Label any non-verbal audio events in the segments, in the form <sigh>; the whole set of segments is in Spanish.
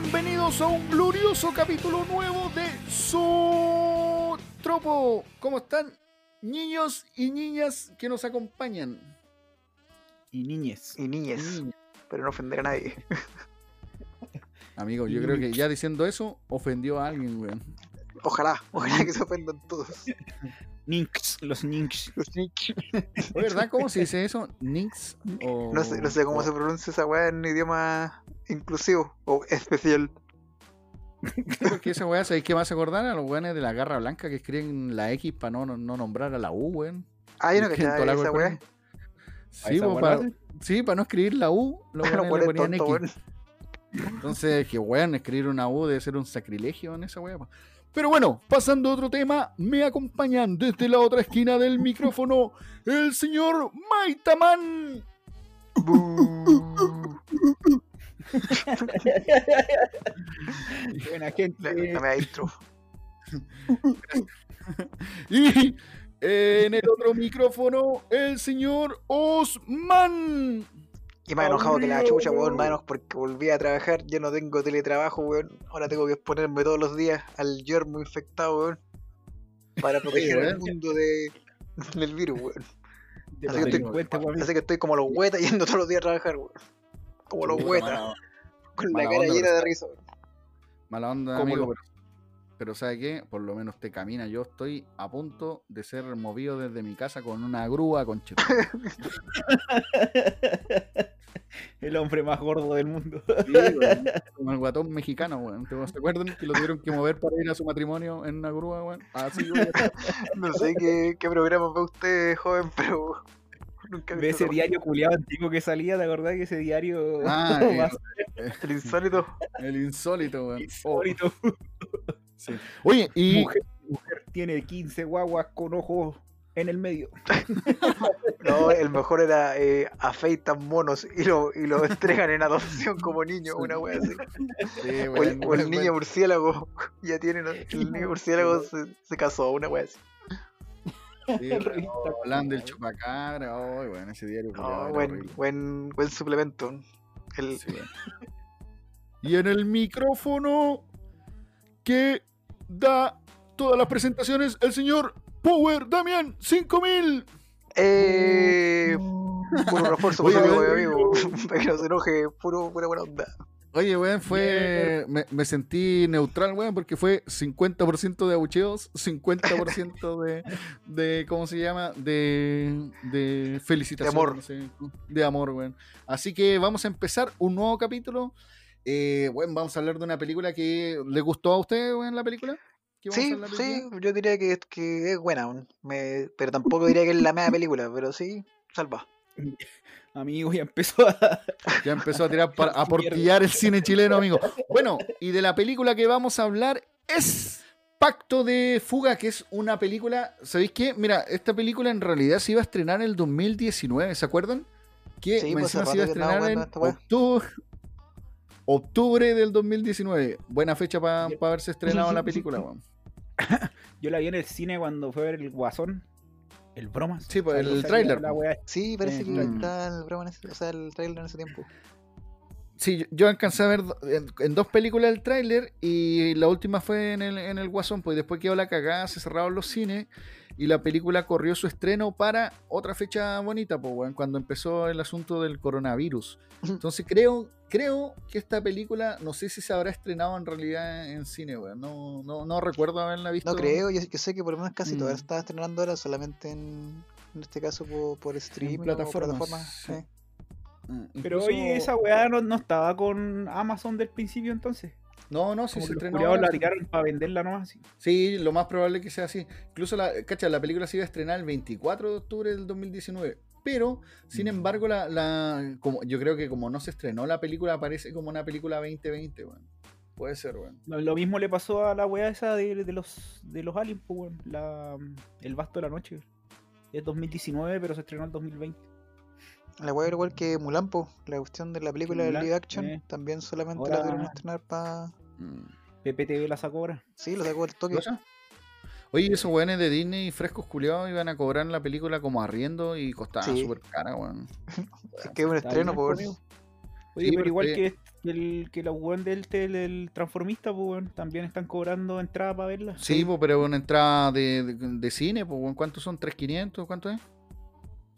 bienvenidos a un glorioso capítulo nuevo de Tropo. ¿Cómo están niños y niñas que nos acompañan? Y niñes. Y niñes. Pero no ofender a nadie. <laughs> Amigo, yo creo que ya diciendo eso, ofendió a alguien, weón. Ojalá, ojalá que se ofendan todos. <laughs> Ninx, los Ninx. <laughs> Los Ninx. ¿Verdad? ¿Cómo se dice eso? ¿Ninx? O... No, sé, no sé cómo se pronuncia esa weá en idioma inclusivo o especial. <laughs> Porque esa weá, ¿sabéis qué más acordar? A los weones de la garra blanca que escriben la X para no, no nombrar a la U, weón. Ah, yo no que esa weá. Sí, para, sí, para no escribir la U, los <laughs> weones le ponían X. Entonces, que weón, escribir una U debe ser un sacrilegio en esa weá. Pero bueno, pasando a otro tema, me acompañan desde la otra esquina del micrófono el señor Maitaman. <laughs> Buena gente. No me intro. <laughs> y en el otro micrófono, el señor Osman. Y más enojado que la chucha, weón, manos porque volví a trabajar, ya no tengo teletrabajo, weón. Ahora tengo que exponerme todos los días al yermo infectado, weón. Para <laughs> proteger al mundo de, <laughs> del virus, weón. Así que, estoy, así que, estoy, como los huetas <laughs> yendo todos los días a trabajar, weón. Como los huetas. Con la cara llena de risa, weón. Mala onda, amigo, pero pero ¿sabe qué? Por lo menos te camina. Yo estoy a punto de ser movido desde mi casa con una grúa con El hombre más gordo del mundo. Sí, <laughs> como el guatón mexicano, weón. ¿Se acuerdan que lo tuvieron que mover para ir a su matrimonio en una grúa, weón? Así, weón. <laughs> No sé qué, qué programa ve usted, joven, pero <laughs> Nunca Ve ese diario culiado antiguo que salía, ¿te acordás que ese diario? Ah, el insólito. El insólito, weón. Insólito. Oye, y. Mujer, tiene 15 guaguas con ojos en el medio. <laughs> No, el mejor era eh, afeitan monos y lo, y lo <laughs> entregan en adopción como niño, una wea así. o, el, niño murciélago, <laughs> ya tiene, el niño murciélago se, casó, una wea así. Sí, hablando del chupacabra, oh, bueno, ese diario. buen, buen, buen suplemento. y en el micrófono que da todas las presentaciones el señor Power Damian 5000. Eh, <laughs> puro refuerzo por amigo, amigo. Para que no se enoje, puro, pura buena onda. Oye, weón, fue. Me, me, sentí neutral, weón, porque fue 50% de abucheos, 50% de, de. ¿Cómo se llama? De. De felicitación. De amor. No sé, de amor, weón. Así que vamos a empezar un nuevo capítulo eh, bueno, vamos a hablar de una película que le gustó a usted, en la película. Sí, sí, yo diría que, que es buena, pero tampoco diría que es la mejor película, pero sí, salva. <laughs> Amigo, ya empezó a... <laughs> Ya empezó a tirar para, a portillar el cine chileno, amigo. Bueno, y de la película que vamos a hablar es Pacto de Fuga, que es una película, ¿sabéis qué? Mira, esta película en realidad se iba a estrenar en el 2019, ¿se acuerdan? Que sí, pues se iba a estrenar en octubre, Octubre del 2019. Buena fecha para haberse estrenado la película, <laughs> <coughs> Yo la vi en el cine cuando fue a ver el Guasón. El bromas. Sí, pues el tráiler. Sí, parece que está el broma en ese, o sea, el tráiler en ese tiempo. Sí, yo alcancé a ver en, dos películas el tráiler y la última fue en el, en el Guasón, pues después quedó la cagada, se cerraron los cines y la película corrió su estreno para otra fecha bonita, pues, cuando empezó el asunto del coronavirus. Entonces creo, creo que esta película, no sé si se habrá estrenado en realidad en cine, weón. No, no, no recuerdo haberla visto. No creo, yo, sé que por lo menos casi mm. todas estaba estrenando ahora solamente en, en este caso por, por streaming plataformas. Mm, Pero oye, esa weá no, no estaba con Amazon del principio entonces. No, no, si se estrenó. la tiraron para venderla nomás. Sí. sí, lo más probable que sea así. Incluso la, cacha, la película se iba a estrenar el 24 de octubre del 2019. Pero, sin mm. embargo, la, la, como, yo creo que como no se estrenó la película, aparece como una película 2020, bueno. Puede ser, weón. Lo, mismo le pasó a la weá esa de, los de los aliens, pues, La, el Basto de la Noche. Es 2019, pero se estrenó en 2020. La weá igual que Mulan, la cuestión de la película de live action, eh. también solamente la tuvieron a <laughs> estrenar para. Mm. PPTV la sacó ahora. Sí, lo sacó el toque. Oye, esos weones de Disney frescos culiados iban a cobrar la película como arriendo y costaba súper cara, weón. <laughs> es que es un estreno, por Oye, Sí, pero igual porque- que, que el, que la weón del, del, del transformista, pues weón, también están cobrando entrada para verla. Sí, po, pero una entrada de, de, de cine, pues, weón, ¿cuántos son? ¿3.500? ¿Cuánto es?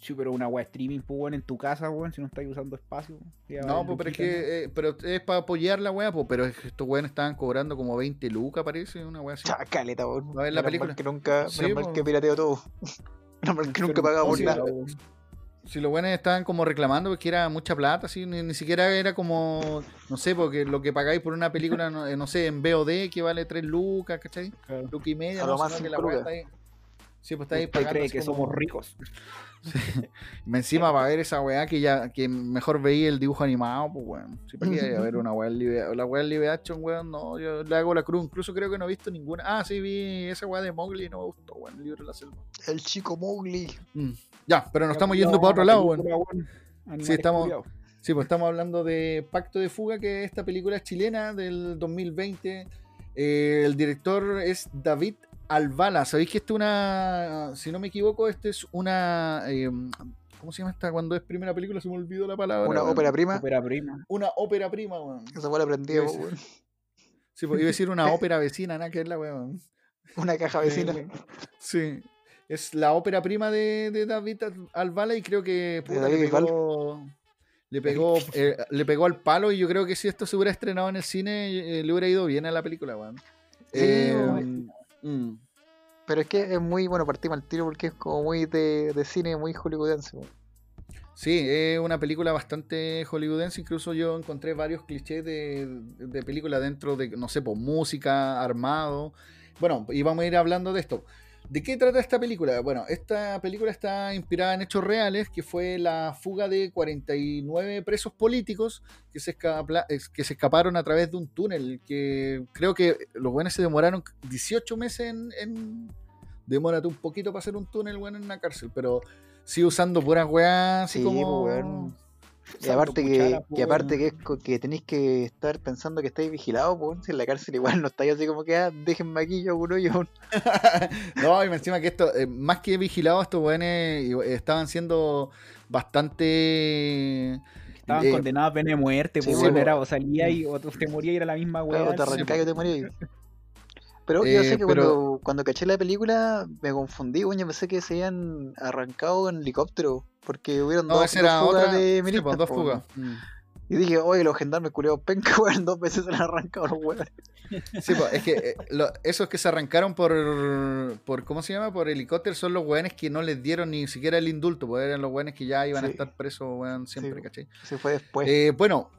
Sí, pero una weá streaming, pues weón, en tu casa, weón, si no estás usando espacio. ya No, pues, pero es que eh, pero es para apoyar la weá, pues, pero es que estos weones estaban cobrando como 20 lucas, parece, una weá así. Chacaleta, weón. ¿Va a ver la Menos mal película? que nunca, Sí, menos mal po. que pirateo todo. <laughs> Menos mal que nunca he pagado por nada. Si los buenos estaban como reclamando porque era mucha plata, así, ni, ni siquiera era como, no sé, porque lo que pagáis por una película, no, eh, no sé, en VOD que vale 3 lucas, ¿cachai? Claro. Lucas y media, A no, más sino que la weá está ahí. Sí, pues está ahí ¿Usted pagando. cree que como- somos ricos? <laughs> Y Encima para ver esa weá que ya, que mejor veía el dibujo animado, pues weón. Sí, para a ver una weá live, la weá live action, weón, no, yo le hago la cruz, incluso creo que no he visto ninguna. Ah, sí, vi esa weá de Mowgli y no me gustó, weón, el libro de la selva. El chico Mowgli. Mm. Ya, pero nos estamos yendo para otro la lado, weón. Animales estamos-. Sí, pues estamos hablando de Pacto de Fuga, que es esta película chilena del 2020. Eh, el director es David Alvala. ¿Sabéis que esto es una, si no me equivoco, este es una, eh, ¿cómo se llama esta? Cuando es primera película, se me olvidó la palabra. Una ópera prima. Ópera prima. Una ópera prima, weón. Esa fue la aprendida, weón. Sí, pues iba a decir una <laughs> ópera vecina, nada que es la weón. Una caja vecina. Eh, Sí. Es la ópera prima de, de David Alvala y creo que puta, le pegó, le pegó, eh, le pegó al palo y yo creo que si esto se hubiera estrenado en el cine eh, le hubiera ido bien a la película, weón. Sí, Eh, weón. Mm. Pero es que es muy, bueno, partimos al tiro porque es como muy de, de cine, muy hollywoodense. Sí, es una película bastante hollywoodense. Incluso yo encontré varios clichés de, de película dentro de, no sé, pues música, armado. Bueno, y vamos a ir hablando de esto. ¿De qué trata esta película? Bueno, esta película está inspirada en hechos reales, que fue la fuga de 49 presos políticos que se, escapla- es- que se escaparon a través de un túnel, que creo que los buenos se demoraron 18 meses en... en demórate un poquito para hacer un túnel, bueno, en una cárcel, pero sigue usando puras weas, así Sí, como... pues. Y aparte que, cuchara, que pues, aparte que, es que tenéis que estar pensando que estáis vigilados, pues, si en la cárcel igual no estáis así como que, ah, déjenme aquí yo uno <laughs> yo. no, y me encima que esto, eh, más que vigilados, estos weones igu- estaban siendo bastante. Estaban eh, condenados a pena de muerte, sí, pues, po. era o salía y o te moría y era la misma weá. Claro, te sí, arrancáis o te morías. Pero yo Eh, sé que pero- cuando, cuando caché la película me confundí, weón, yo pensé que se habían arrancado en helicóptero, porque hubieron No, dos, esa dos era fugas otra. de sí, milicos, pues, dos fugas. Y dije, oye, los gendarmes culiados penca, <laughs> weón, dos veces se le han arrancado los weones. Sí, pues, es que eh, lo- esos que se arrancaron por, por. ¿Cómo se llama? Por helicóptero son los weones que no les dieron ni siquiera el indulto, pues eran los weones que ya iban a Sí. estar presos, weón, siempre, Sí. ¿cachai? Se fue después. Eh, bueno,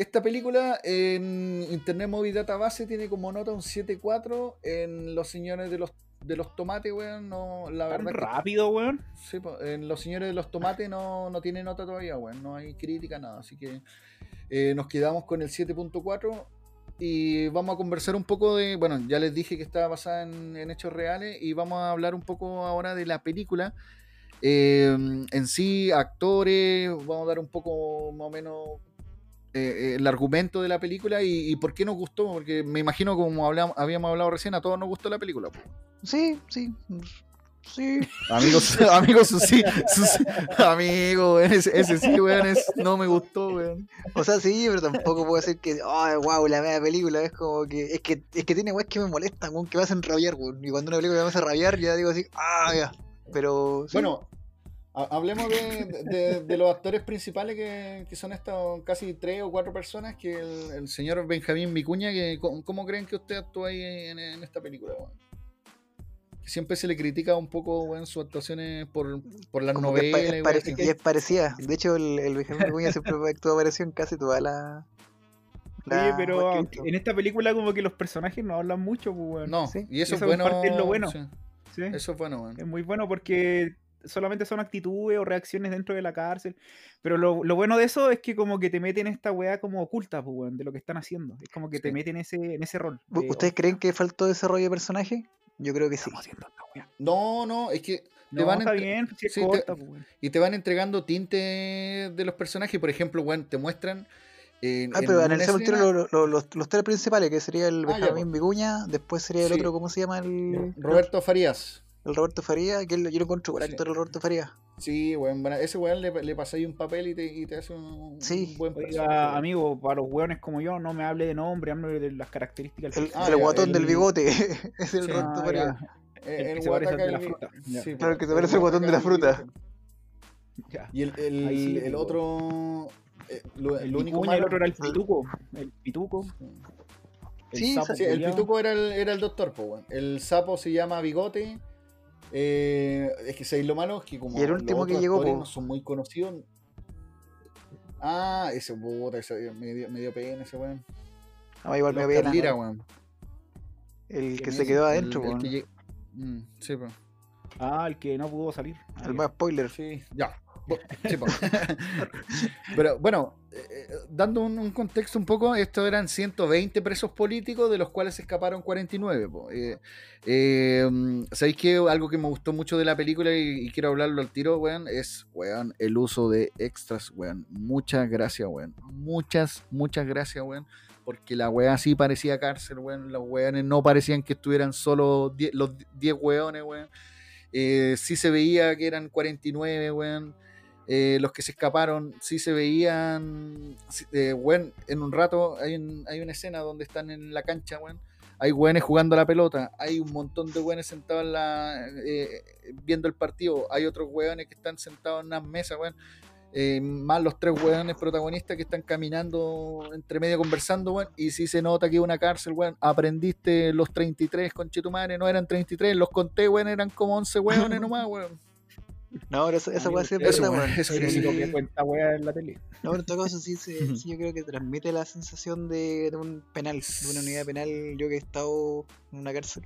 esta película en Internet Movie Database tiene como nota un 7.4. En Los Señores de los, de los Tomates, weón, no, la verdad que rápido, weón. Sí, en Los Señores de los Tomates no, no tiene nota todavía, weón. No hay crítica, nada. Así que eh, nos quedamos con el 7.4 y vamos a conversar un poco de. Bueno, ya les dije que estaba basada en, en hechos reales y vamos a hablar un poco ahora de la película. Eh, en sí, actores, vamos a dar un poco más o menos eh, el argumento de la película y, y por qué nos gustó, porque me imagino como hablamos, habíamos hablado recién, a todos nos gustó la película. Sí, sí. Sí. Amigos, <laughs> amigos, sí, amigo, weón, ese, ese sí, weón, es- no me gustó, weón. O sea, sí, pero tampoco puedo decir que, oh, wow, la media película es como que, es que, es que tiene weas que me molestan, weón, que me hacen rabiar, weón. Y cuando una película me hace rabiar, ya digo así, ah, ya. Pero, sí, Bueno, hablemos de, de- de los actores principales que, que son estos casi tres o cuatro personas, que el, el señor Benjamín Vicuña, que ¿cómo, cómo creen que usted actúa ahí en, en esta película, weón? Que siempre se le critica un poco, weón, sus actuaciones por, por las como que es, novelas. es y pare- y es parecida. De hecho, el, el Benjamín Vicuña siempre <laughs> actuó apareció en casi toda la. la Oye, pero que en esta película como que los personajes no hablan mucho, pues, weón. No, Sí, y eso, eso es en bueno. parte es lo bueno. sí, Sí, eso es bueno, weón. Es muy bueno porque solamente son actitudes o reacciones dentro de la cárcel. Pero lo, lo bueno de eso es que como que te meten esta weá como oculta, pues, weón, de lo que están haciendo. Es como que Sí. te meten ese, en ese rol. ¿U- de, ¿Ustedes oh, creen que faltó desarrollo de personaje? Yo creo que sí. No, no, es que te No, van está bien, si es sí, te- pues, y te van entregando tinte de los personajes. Por ejemplo, weón, te muestran. en- Ah, en pero analicemos escena- lo- lo- los, los tres principales, que sería el Ah, Benjamín Vicuña, después sería el Sí. otro, ¿cómo se llama? El... Roberto Farías. El Roberto Faría, que él- yo lo encuentro buen Sí. actor el Roberto Faría. Sí, weón. bueno, ese weón le, le pasáis un papel y te, y te hace un, Sí. un buen Oiga, amigo, para los hueones como yo, no me hable de nombre, hable de las características El, Ah, el ya, guatón el- del bigote, <laughs> es el Sí. Roberto Ah, Faría. Eh, el que el se parece de la fruta. Sí, Claro, el que se el parece al guatón de la fruta. Ya. Y el, el, el otro. eh, lo, El único Vicuña, el malo. otro era el pituco. El pituco. El Sí, sapo Sí, el pituco era el, era el doctor, po. El sapo se llama Bigote. Eh, es que sabéis lo malo es que como Y el los último que otros llegó, actores po. no son muy conocidos. Ah, ese puta, ese me dio, me dio pena ese weón. No, igual me Oscar pena. Lira, weón. El que ¿Quién se quedó adentro, el weón. que lleg- Mm, sí, po. Ah, el que no pudo salir. El más spoiler. Sí, ya. Pero bueno, eh, eh, dando un, contexto un poco, estos eran 120 presos políticos, de los cuales escaparon 49. po. Eh, mm, ¿Sabéis que algo que me gustó mucho de la película y, quiero hablarlo al tiro, weón? Es, weón, el uso de extras, weón. Muchas gracias, weón. Muchas, muchas gracias, weón. Porque la weá sí parecía cárcel, weón. Los weones no parecían que estuvieran solo die- los 10 weones, weón. Sí se veía que eran 49, weón. Eh, los que se escaparon, sí se veían. eh, en un rato hay, un- hay una escena donde están en la cancha, weón. Hay weones jugando a la pelota. Hay un montón de weones sentados en la, eh, viendo el partido. Hay otros weones que están sentados en unas mesas, weón. Eh, más los tres weones protagonistas que están caminando entre medio conversando, weón. Y sí se nota que es una cárcel, weón. Aprendiste los 33, conchetumare, no eran 33, los conté, weón, eran como 11 weones <laughs> nomás, weón. No, pero esa, esa weá sí es eso, verdad, weón, eso El sí. que cuenta wea en la tele. No, pero en todo caso sí, se- sí, yo creo que transmite la sensación de, de un penal, de una unidad penal. Yo que he estado en una cárcel.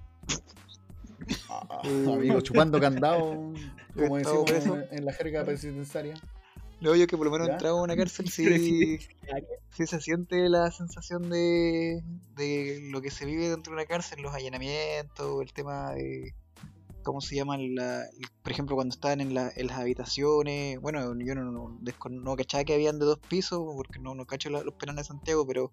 Ah, amigo, chupando candado, <laughs> como decimos preso. en, en la jerga presidenciaria. Luego yo que por lo menos he entrado a una cárcel sí, sí se siente la sensación de, de lo que se vive dentro de una cárcel, los allanamientos, el tema de cómo se llaman la, por ejemplo cuando estaban en, la, en las habitaciones, bueno yo no, no, no cachaba que habían de dos pisos porque no, no cacho la- los penales de Santiago, pero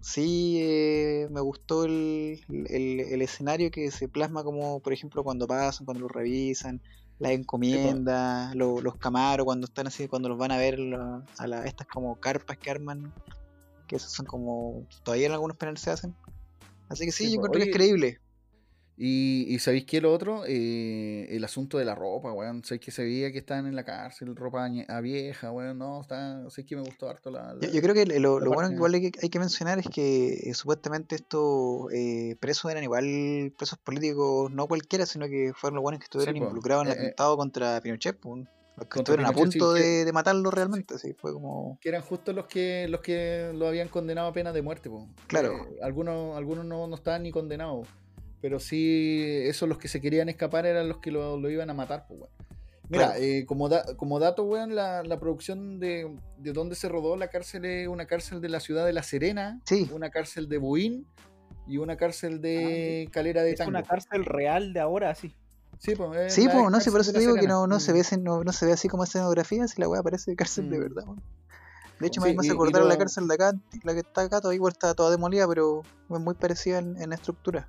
sí eh, me gustó el, el, el escenario que se plasma como por ejemplo cuando pasan, cuando lo revisan, las encomiendas, lo- los camaros cuando están así, cuando los van a ver la- a la- estas como carpas que arman, que esos son como, todavía en algunos penales se hacen. Así que sí, Sí, yo encuentro que es creíble. Y, y ¿sabéis qué lo otro? Eh, el asunto de la ropa, weón. Sabéis que se veía que estaban en la cárcel, ropa a vieja, weón. No, está, sé que me gustó harto la. Yo, la- yo creo que lo, bueno que igual hay que, hay que mencionar es que eh, supuestamente estos eh, presos eran igual presos políticos, no cualquiera, sino que fueron los buenos que estuvieron involucrados en el Eh, atentado contra Pinochet, los que estuvieron a sí, punto que- de, de matarlo realmente, así fue como... que eran justo los que los que lo habían condenado a pena de muerte, po. Claro. Eh, algunos algunos no, no estaban ni condenados, pero sí, esos los que se querían escapar eran los que lo, lo iban a matar, pues, weón. Mira, Claro. eh, como, da- como dato, weón, la, la producción de, de donde se rodó la cárcel es una cárcel de la ciudad de La Serena, Sí. una cárcel de Buin y una cárcel de Calera de Es Tango. una cárcel real de ahora, sí. Sí, pues, es Sí, la pues, no sé, por eso te digo que no, no, se Mm. ve, así- no, no se ve así como escenografía, si la weá parece cárcel de Mm. verdad. weón. De hecho, Sí, me, me hace y- y acordar a la lo- cárcel de acá, la que está acá, todavía igual está toda demolida, pero es muy parecida en, en estructura.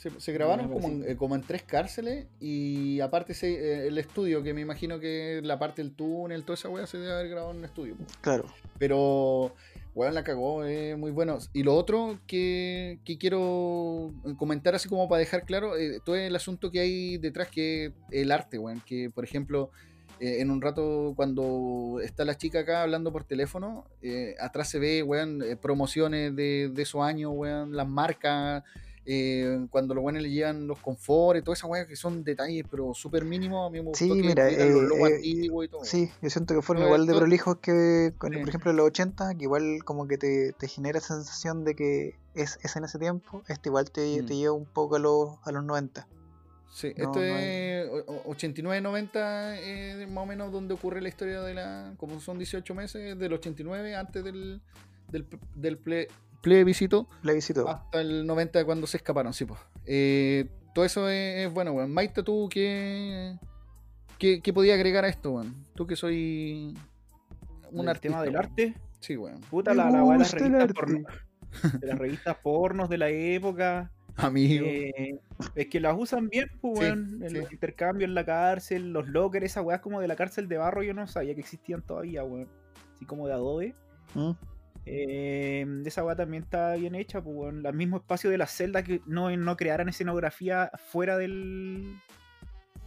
Se, se grabaron como en, eh, como en tres cárceles y aparte se, eh, el estudio, que me imagino que la parte del túnel, toda esa weá se debe haber grabado en un estudio. po. Claro. Pero, weón, la cagó, es muy bueno. Y lo otro que, que quiero comentar así como para dejar claro, eh, todo el asunto que hay detrás, que es el arte, weón. Que, por ejemplo, eh, en un rato cuando está la chica acá hablando por teléfono, eh, atrás se ve, weón, eh, promociones de, de esos años, weón, las marcas. Eh, cuando los buenos le llevan los confortes, todas esas weas que son detalles, pero súper mínimos. A mí me gustó Sí, que mira, tuvieran los eh, eh, y todo. Sí, yo siento que fueron igual de prolijos que, con, por ejemplo, en los 80, que igual como que te, te genera esa sensación de que es, es en ese tiempo, este igual te, Mm. te lleva un poco a los, a los 90. Sí, No, esto es o- o- 89-90, eh, más o menos donde ocurre la historia de la. Como son 18 meses, del 89, antes del, del, del ple- plebiscito, La visito. hasta el 90, cuando se escaparon, sí, pues. Eh, todo eso es, es bueno, weón. Maite, ¿tú qué, qué, qué podías agregar a esto, weón? Tú que soy un el artista. tema del weón. arte. Sí, weón. Puta, la, la de las revistas porno. De las revistas pornos de la época. Amigo. Eh, es que las usan bien, pues, Sí, weón, en sí. los intercambios en la cárcel, los lockers, esas weas como de la cárcel de barro, yo no sabía que existían todavía, weón. Así como de adobe. ¿Mm? Eh, esa weá también está bien hecha, pues, weón. El mismo espacio de las celdas que no, no crearan escenografía fuera del.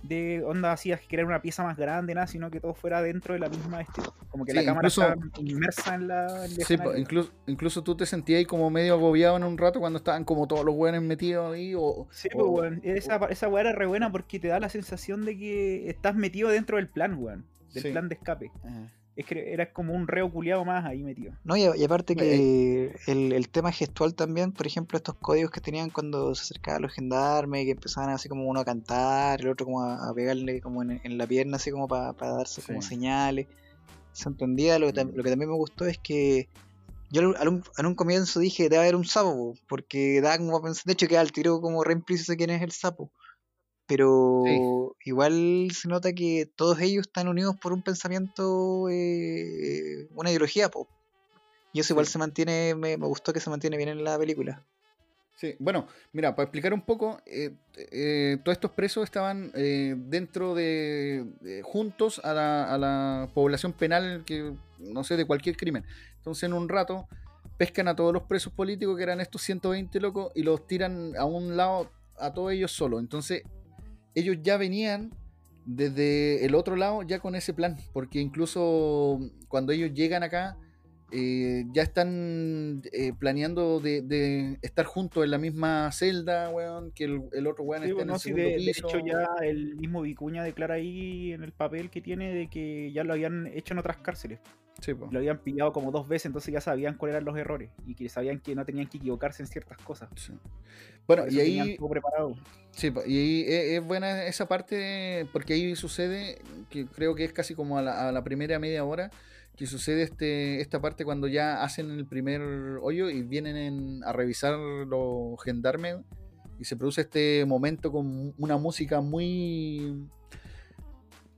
de onda así, que era una pieza más grande, nada, sino que todo fuera dentro de la misma. Este, como que Sí, la cámara incluso- está inmersa en la. en Sí, incluso, incluso tú te sentías ahí como medio agobiado en un rato cuando estaban como todos los buenos metidos ahí. O, Sí, o- pues, weón. Esa, esa weá era re buena porque te da la sensación de que estás metido dentro del plan, weón. Del Sí. plan de escape. Eh, Es que eras como un reo culiado más ahí metido. No, y, aparte que el, el tema gestual también, por ejemplo, estos códigos que tenían cuando se acercaban los gendarmes, que empezaban así como uno a cantar, el otro como a, a pegarle como en, en la pierna, así como para darse como señales. Se entendía, lo que, lo que también me gustó es que yo al un- en un comienzo dije, debe haber un sapo, po", porque da como a pensar, de hecho queda al tiro como re implícito quién es el sapo. Pero igual se nota que todos ellos están unidos por un pensamiento, eh, una ideología, po. Y eso igual Sí. se mantiene, me, me gustó que se mantiene bien en la película. Sí, bueno, mira, para explicar un poco, eh, eh, todos estos presos estaban dentro de, de- juntos a la, a la población penal que no sé de cualquier crimen. Entonces en un rato pescan a todos los presos políticos que eran estos 120 locos y los tiran a un lado a todos ellos solos. Entonces ellos ya venían desde el otro lado ya con ese plan, porque incluso cuando ellos llegan acá eh, ya están eh, planeando de, de estar juntos en la misma celda, weón, que el, el otro weón Sí, esté en el segundo de, de piso. hecho ya el mismo Vicuña declara ahí en el papel que tiene de que ya lo habían hecho en otras cárceles. Sí. Lo habían pillado como dos veces, entonces ya sabían cuáles eran los errores y que sabían que no tenían que equivocarse en ciertas cosas. Sí. Bueno, y ahí, preparado. sí, y ahí es, buena esa parte, porque ahí sucede, que creo que es casi como a la, a la primera media hora, que sucede este, esta parte cuando ya hacen el primer hoyo y vienen en- a revisar los gendarmes y se produce este momento con una música muy...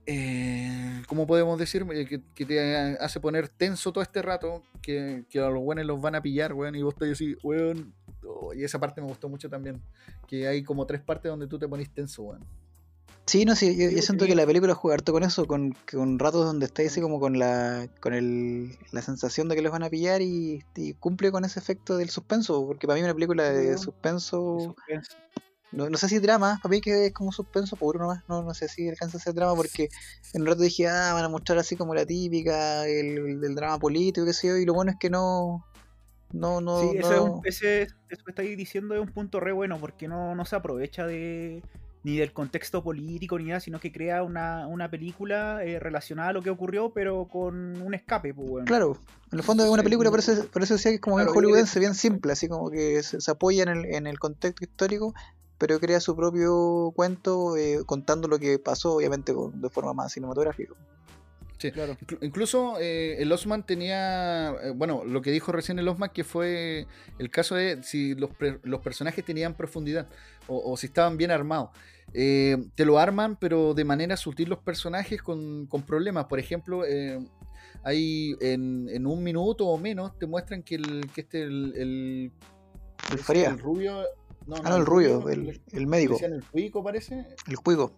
Eh, ¿Cómo podemos decir? Eh, Que, que te hace poner tenso todo este rato, que, que a los buenos los van a pillar, weón, y vos estás así, weón. Oh, y esa parte me gustó mucho también, que hay como tres partes donde tú te ponís tenso, weón. Sí, no, sí, yo, siento que la película juega harto con eso, con, con ratos donde estáis así como con la con el, la sensación de que los van a pillar y, y cumple con ese efecto del suspenso, porque para mí una película de suspenso, no, no sé si drama, para mí que es como suspenso puro nomás, no, no sé si alcanza a ser drama porque en un rato dije, ah, van a mostrar así como la típica, el, el del drama político, qué sé yo, y lo bueno es que no, no, no, Sí, eso, es un- no- ese, eso que estáis diciendo es un punto re bueno porque no, no se aprovecha de ni del contexto político ni nada, sino que crea una, una película eh, relacionada a lo que ocurrió, pero con un escape, pues, weón. Claro, en el fondo es una película, por eso, por eso decía que es como bien Claro, que- hollywoodense, bien simple, así como que se, se apoya en el, en el contexto histórico, pero crea su propio cuento eh, contando lo que pasó, obviamente con- de forma más cinematográfica. Sí. Claro. Inclu- Incluso eh, el Osman tenía, eh, bueno, lo que dijo recién el Osman, que fue el caso de si los, pre- los personajes tenían profundidad o, o si estaban bien armados. Eh, te lo arman, pero de manera sutil los personajes con, con problemas. Por ejemplo, eh, hay en, en un minuto o menos te muestran que el que este el, el, El rubio, no, Ah, no, el rubio, el, médico, el cuico parece, el juego.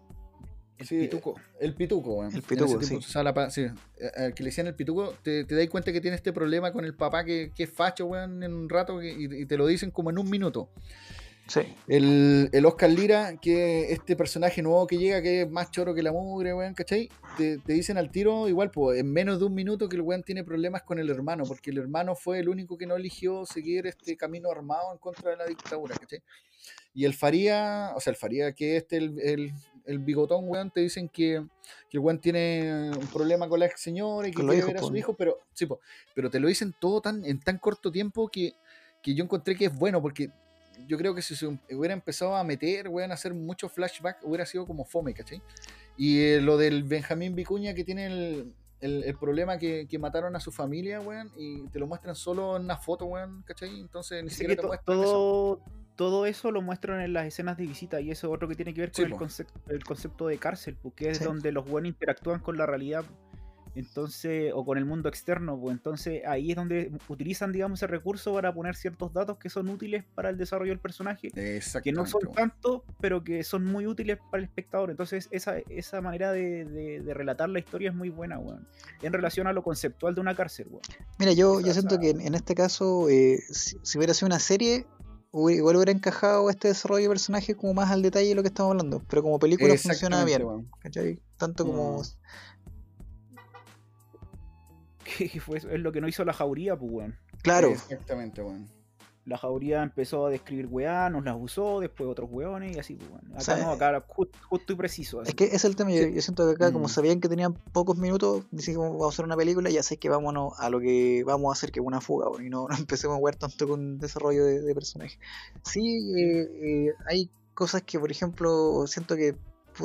El Sí, pituco. el pituco, weón. El En ese pituco, tiempo sí. se usaba la pa- sí. Eh, Al que le decían el pituco, te, te das cuenta que tiene este problema con el papá que, que es facho, weón, en un rato que- y, y te lo dicen como en un minuto. Sí. El, el Oscar Lira, que este personaje nuevo que llega, que es más choro que la mugre, weón, ¿cachai? Te, te dicen al tiro, igual, pues, en menos de un minuto que el weón tiene problemas con el hermano, porque el hermano fue el único que no eligió seguir este camino armado en contra de la dictadura, ¿cachai? Y el Faría, o sea, el Faría, que este, el, el, el bigotón, weón, te dicen que, que el weón tiene un problema con la ex señora y que quiere ver a su hijo, pero, sí, po, pero te lo dicen todo tan, en tan corto tiempo que, que yo encontré que es bueno, porque yo creo que si se hubiera empezado a meter, weón, a hacer mucho flashback, hubiera sido como fome, ¿cachai? Y eh, lo del Benjamín Vicuña que tiene el, el- el problema que, que mataron a su familia, weón, y te lo muestran solo en una foto, weón, ¿cachai? Entonces ni Así siquiera te muestran eso. Todo, eso lo muestran en las escenas de visita y eso es otro que tiene que ver con Sí, el, concepto, el concepto de cárcel, porque es Sí. donde los buenos interactúan con la realidad. Entonces, o con el mundo externo, pues entonces ahí es donde utilizan, digamos, ese recurso para poner ciertos datos que son útiles para el desarrollo del personaje, que no son tanto, pero que son muy útiles para el espectador. Entonces, esa, esa manera de, relatar la historia es muy buena, weón. En relación a lo conceptual de una cárcel, weón. Mira, yo, yo siento que en, este caso, eh, si, hubiera sido una serie, igual hubiera encajado este desarrollo de personaje como más al detalle de lo que estamos hablando. Pero como película funciona bien. Tanto como. Mm. <laughs> que fue, es lo que no hizo la jauría, pues, weón. Claro. Exactamente, weón. La jauría empezó a describir weá, nos las usó, después otros weones y así, pues, weón. Acá no, acá justo, y preciso. Es que es el tema, yo, siento que acá, como mm. sabían que tenían pocos minutos, decimos vamos a hacer una película, ya sé que vámonos a lo que vamos a hacer, que es una fuga, y <laughs> no, empecemos a jugar tanto con desarrollo de, de personajes. Sí, eh, eh, hay cosas que, por ejemplo, siento que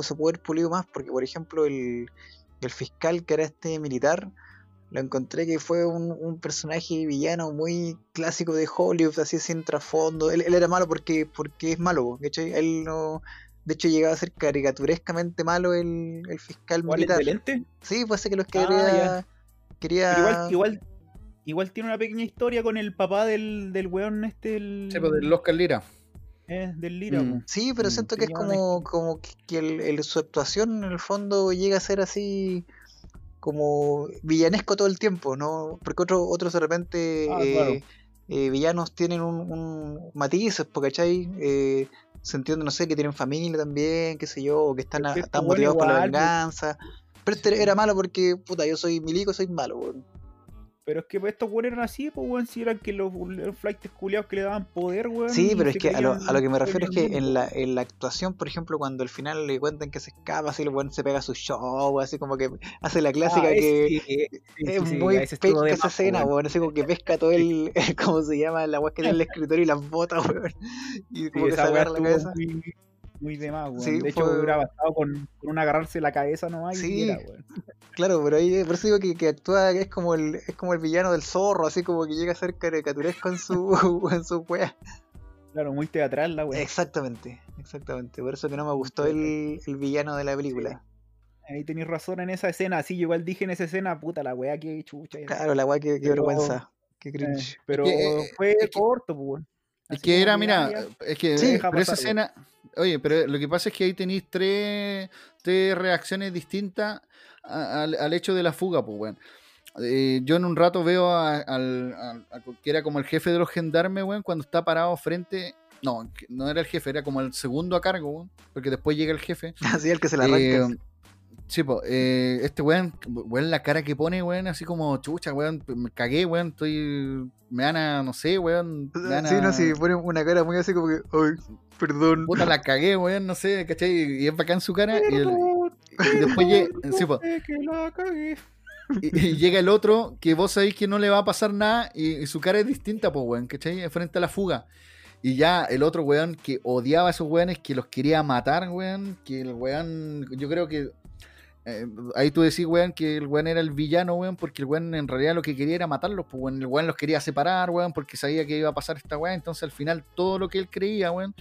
se puede haber pulido más, porque, por ejemplo, el, el fiscal que era este militar, lo encontré que fue un, personaje villano muy clásico de Hollywood, así sin trasfondo. Él, era malo porque, porque es malo, ¿cachai? Él no. De hecho, llegaba a ser caricaturescamente malo el, el fiscal militar. El lente? Sí, puede ser que los quería. Ah, quería... igual, igual, igual tiene una pequeña historia con el papá del, del weón este. El... Sí, pues del Oscar Lira. Es del Lira, mm. Sí, pero mm. siento que es como, como que, el, su actuación en el fondo llega a ser así como villanesco todo el tiempo, ¿no? Porque otros otros de repente ah, eh, eh, villanos tienen un, un matices, ¿cachai? Eh, se entiende, no sé, que tienen familia también, qué sé yo, o que están, están motivados por la pues. venganza. Pero este era malo porque, puta, yo soy milico, soy malo, pero es que estos weones eran así, pues weón, si eran que los, los flights culiados que le daban poder, weón. Sí, pero es que a lo, a lo, que me refiero es que en la, en la actuación, por ejemplo, cuando al final le cuentan que se escapa, así el weón se pega su show, así como que hace la clásica ah, que es, muy pesca esa escena, weón, así como que pesca todo el, <laughs> ¿cómo se llama? La weón que tiene el escritorio y las botas, weón. Y como que se agarra la cabeza muy de más, weón. de hecho, hubiera bastado con, con un agarrarse la cabeza nomás sí, y Claro, pero ahí por eso digo que, que, actúa es como el es como el villano del zorro, así como que llega a ser caricaturesco en su <laughs> en su wea. Claro, muy teatral la wea. Exactamente, exactamente. Por eso que no me gustó el, el villano de la película. Ahí tenéis razón en esa escena, sí, yo igual dije en esa escena, puta la wea que chucha. Claro, la wea que, vergüenza. Qué cringe. Eh, pero fue corto, pues, Es que era, mira, es que sí, esa escena, Oye, pero lo que pasa es que ahí tenéis tres, reacciones distintas al, hecho de la fuga, pues, weón. Eh, yo en un rato veo al, que era como el jefe de los gendarmes, weón, cuando está parado frente. No, no era el jefe, era como el segundo a cargo, weón, porque después llega el jefe. <laughs> Así, el que se la arranca. Eh, sí, pues, este weón, weón, la cara que pone, weón, así como chucha, weón, me cagué, weón, estoy. Me van a, no sé, weón. Sí, no, sí, pone una cara muy así como que. Perdón. Puta, la cagué, weón, no sé, ¿cachai? Y es bacán su cara. Y, después llega. y, llega el otro que vos sabéis que no le va a pasar nada y, su cara es distinta, pues, weón, ¿cachai? Frente a la fuga. Y ya el otro weón que odiaba a esos weones, que los quería matar, weón, que el weón, yo creo que eh, ahí tú decís, weón, que el weón era el villano, weón, porque el weón en realidad lo que quería era matarlos, pues, weón. El weón los quería separar, weón, porque sabía que iba a pasar esta weón. Entonces, al final, todo lo que él creía, weón,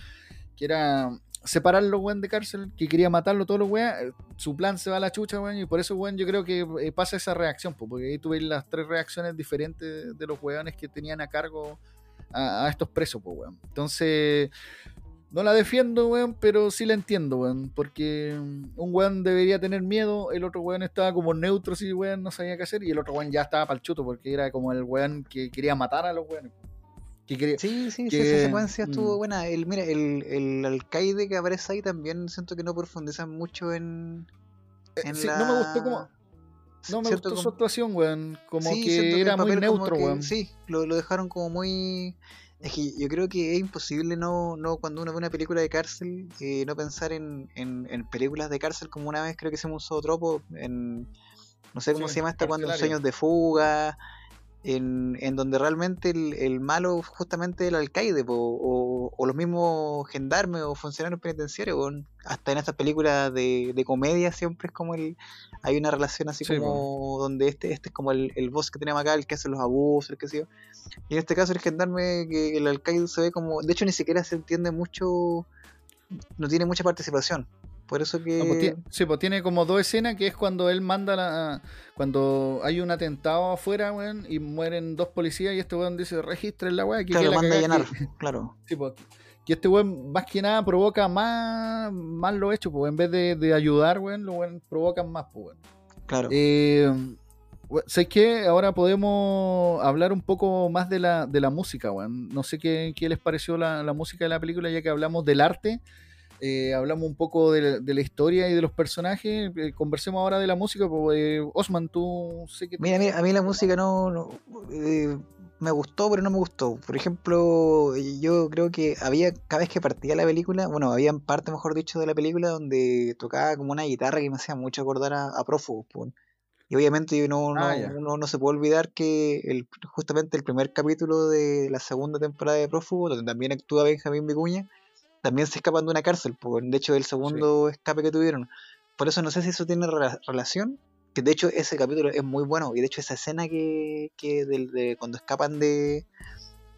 que era separarlo, weón, de cárcel, que quería matarlo todos los weón, eh, su plan se va a la chucha, weón, y por eso, weón, yo creo que eh, pasa esa reacción, pues, porque ahí tuve las tres reacciones diferentes de los weones que tenían a cargo a, a estos presos, pues, weón. Entonces no la defiendo, weón, pero sí la entiendo, weón. Porque un weón debería tener miedo, el otro weón estaba como neutro, sí, weón, no sabía qué hacer, y el otro weón ya estaba para el chuto, porque era como el weón que quería matar a los weones. Que sí, sí, sí, esa secuencia estuvo mm. buena. El, mira, el, el alcaide que aparece ahí también siento que no profundizan mucho en. Eh, sí, no me gustó como. No me gustó su actuación, weón. Como que era muy neutro, weón. Sí, lo, lo dejaron como muy es que yo creo que es imposible no, no cuando uno ve una película de cárcel, eh, no pensar en, en, películas de cárcel como una vez creo que se me usó tropo en no sé cómo se llama esta cuando sueños de fuga, en, en donde realmente el, el malo justamente el alcaide o, o, los mismos gendarmes o funcionarios penitenciarios hasta en estas películas de, de, comedia siempre es como el hay una relación así como donde este este es como el, el boss que tenemos acá el que hace los abusos el que sé y en este caso el gendarme que el alcaide se ve como de hecho ni siquiera se entiende mucho no tiene mucha participación Por eso que. No, pues, tiene, sí, pues tiene como dos escenas que es cuando él manda la. Cuando hay un atentado afuera, weón, y mueren dos policías y este weón dice registren la weá. que claro, la manda a llenar, que- claro. <laughs> Sí, pues, que este weón más que nada provoca más, más lo hecho, pues en vez de, de ayudar, weón, lo weón provocan más, pues weón. Claro. Eh, we- ¿Sabes qué? Ahora podemos hablar un poco más de la, de la música, weón. No sé qué, qué les pareció la, la música de la película, ya que hablamos del arte, eh, hablamos un poco de, de la historia y de los personajes. eh, conversemos ahora de la música, pues, eh, Osman, tú sé que... Mira, mira, a mí la música no, me gustó, pero no me gustó. Por ejemplo, yo creo que había, cada vez que partía la película, bueno, había parte, mejor dicho, de la película donde tocaba como una guitarra que me hacía mucho acordar a, a Prófugos. Y obviamente no, no, Ah, uno no se puede olvidar que el, justamente el primer capítulo de la segunda temporada de Prófugos, donde también actúa Benjamín Vicuña, también se escapan de una cárcel. po. De hecho, el segundo escape que tuvieron. Por eso no sé si eso tiene rela- relación que de hecho ese capítulo es muy bueno y de hecho esa escena que, que de, cuando escapan de,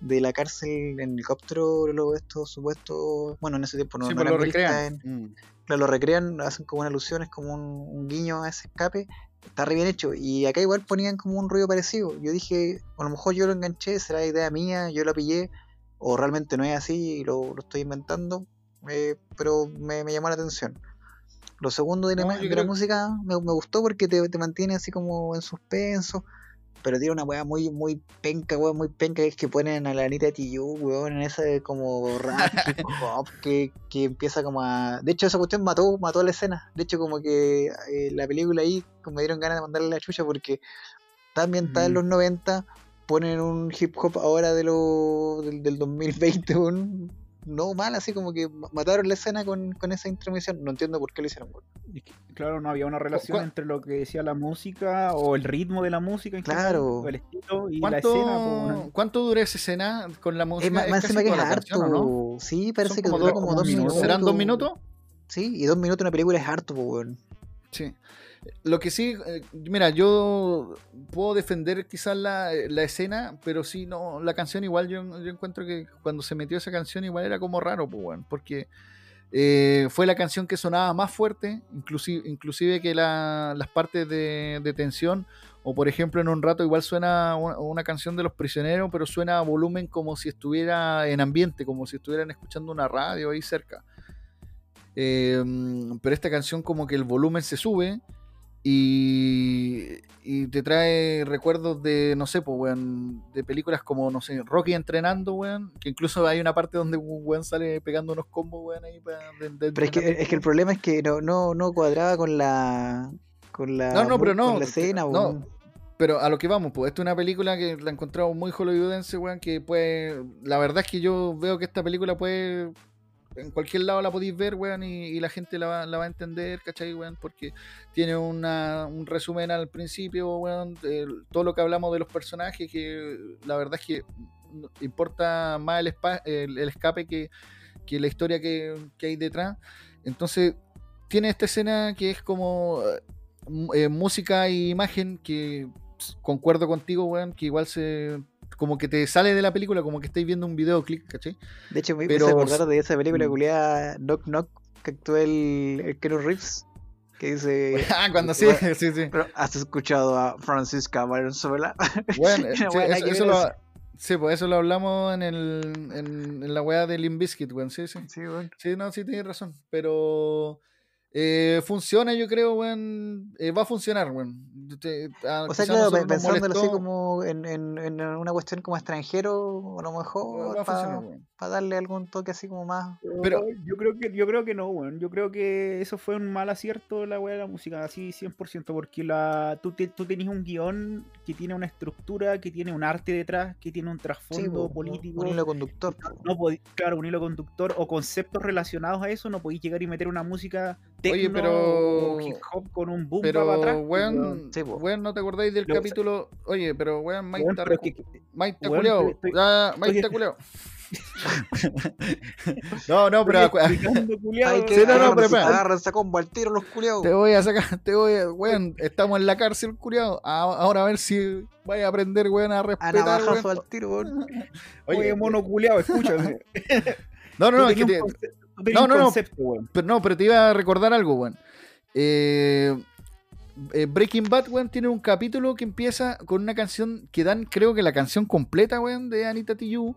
de la cárcel en helicóptero los estos supuestos bueno en ese tiempo no, Sí, no pues, lo recrean. en- Mm. claro, lo recrean hacen como una alusión es como un, un guiño a ese escape está re bien hecho y acá igual ponían como un ruido parecido yo dije a lo mejor yo lo enganché será idea mía yo lo pillé o realmente no es así y lo, lo estoy inventando eh, pero me, me llamó la atención lo segundo de la, No, de la música me, me gustó porque te, te mantiene así como en suspenso. Pero tiene una weá muy, muy penca, weón, muy penca, que es que ponen a la Anita Tijoux, weón, en ese como rap, <laughs> hip hop, que, que empieza como a... De hecho, esa cuestión mató, mató la escena. De hecho, como que eh, la película ahí, como me dieron ganas de mandarle la chucha, porque también está en Mm. los 90, ponen un hip hop ahora de lo, del, del 2020, weón. No mal, así como que ma- mataron la escena con, con esa intromisión. No entiendo por qué lo hicieron. Es que, claro, no había una relación entre lo que decía la música o el ritmo de la música, Claro. o el estilo y la ¿Cuánto, escena. ¿no? ¿Cuánto dura esa escena con la música? Es más, Es más que es harto. canción, ¿o no? Sí, parece que dos- como como dos minutos. ¿Serán dos minutos? Sí, y dos minutos una película es harto, weón. Sí. Lo que sí, eh, mira, yo puedo defender quizás la, la escena, pero sí, no, la canción igual yo, encuentro que cuando se metió esa canción igual era como raro, pues, weón, porque eh, fue la canción que sonaba más fuerte, inclusive, inclusive que la- las partes de, de tensión, o por ejemplo en un rato igual suena una, canción de los prisioneros, pero suena a volumen como si estuviera en ambiente, como si estuvieran escuchando una radio ahí cerca. Eh, pero esta canción como que el volumen se sube y, y te trae recuerdos de, no sé, pues, weón, de películas como, no sé, Rocky entrenando, weón, que incluso hay una parte donde un weón sale pegando unos combos, weón, ahí para... de- de Pero es que, es que el problema es que no, no, no cuadraba con la. Con la. No, no, pero no, Con la escena, no, weón. Pero a lo que vamos, pues, esta es una película que la he encontrado muy hollywoodense, weón, que puede... La verdad es que yo veo que esta película puede... En cualquier lado la podéis ver, weón, y, la gente la va, a entender, ¿cachai, weón? Porque tiene una, un resumen al principio, weón, de todo lo que hablamos de los personajes, que la verdad es que importa más el, escape que, la historia que, hay detrás. Entonces, tiene esta escena que es como eh, música e imagen que concuerdo contigo, weón, que igual se como que te sale de la película, como que estáis viendo un videoclip, ¿cachai? De hecho, me pero- hice acordar de esa película Mm. culiada Knock Knock que actúa el, el Keanu Reeves. Que dice. <laughs> Ah, cuando sí, Bueno, sí, sí. Pero, ¿Has escuchado a Francisca Valenzuela? <laughs> Bueno, sí, eso, que lo, sí, pues eso lo hablamos en, el, en, en la weá de Limp Bizkit, weón, sí, sí. Sí, weón. Sí, no, sí tienes razón. Pero eh, funciona, yo creo, weón. eh, va a funcionar, weón. Te- a- O sea, claro, pensándolo así como en, en, en una cuestión como extranjero, a lo mejor para darle algún toque así como más. Pero- yo creo que yo creo que no, weón. Yo creo que eso fue un mal acierto la weá de la música, así 100%, porque la tú, te- tú tenés un guion que tiene una estructura, que tiene un arte detrás, que tiene un trasfondo po, político. un hilo conductor. no podí- claro, un hilo conductor o conceptos relacionados a eso, no podéis llegar y meter una música Oye, techno pero- hip hop con un boom Pero, para atrás. pues, weón, Sí, weón, ¿no te acordáis del Lo- capítulo? Oye, pero, weón, Mike Weón, está pero es recu- que- Mike está weón, culeado. Mike oye. está culeado. <laughs> no, no, pero Hay Sí, que no, no, agarran- pero espera. agárrense a combo al tiro los culiados. te voy a sacar, te voy a, weón, estamos en la cárcel, culiado. Ahora a ver si vaya a aprender, weón, a A respetar, navajazo weón. al tiro, weón. Oye, Oye, mono culiao, escúchame. <laughs> no, no, no, es que te, No, no, no. concepto, weón. Pero no, pero te iba a recordar algo, weón. Eh, eh, Breaking Bad, weón, tiene un capítulo que empieza con una canción que dan, creo que la canción completa, weón, de Anita Tijoux.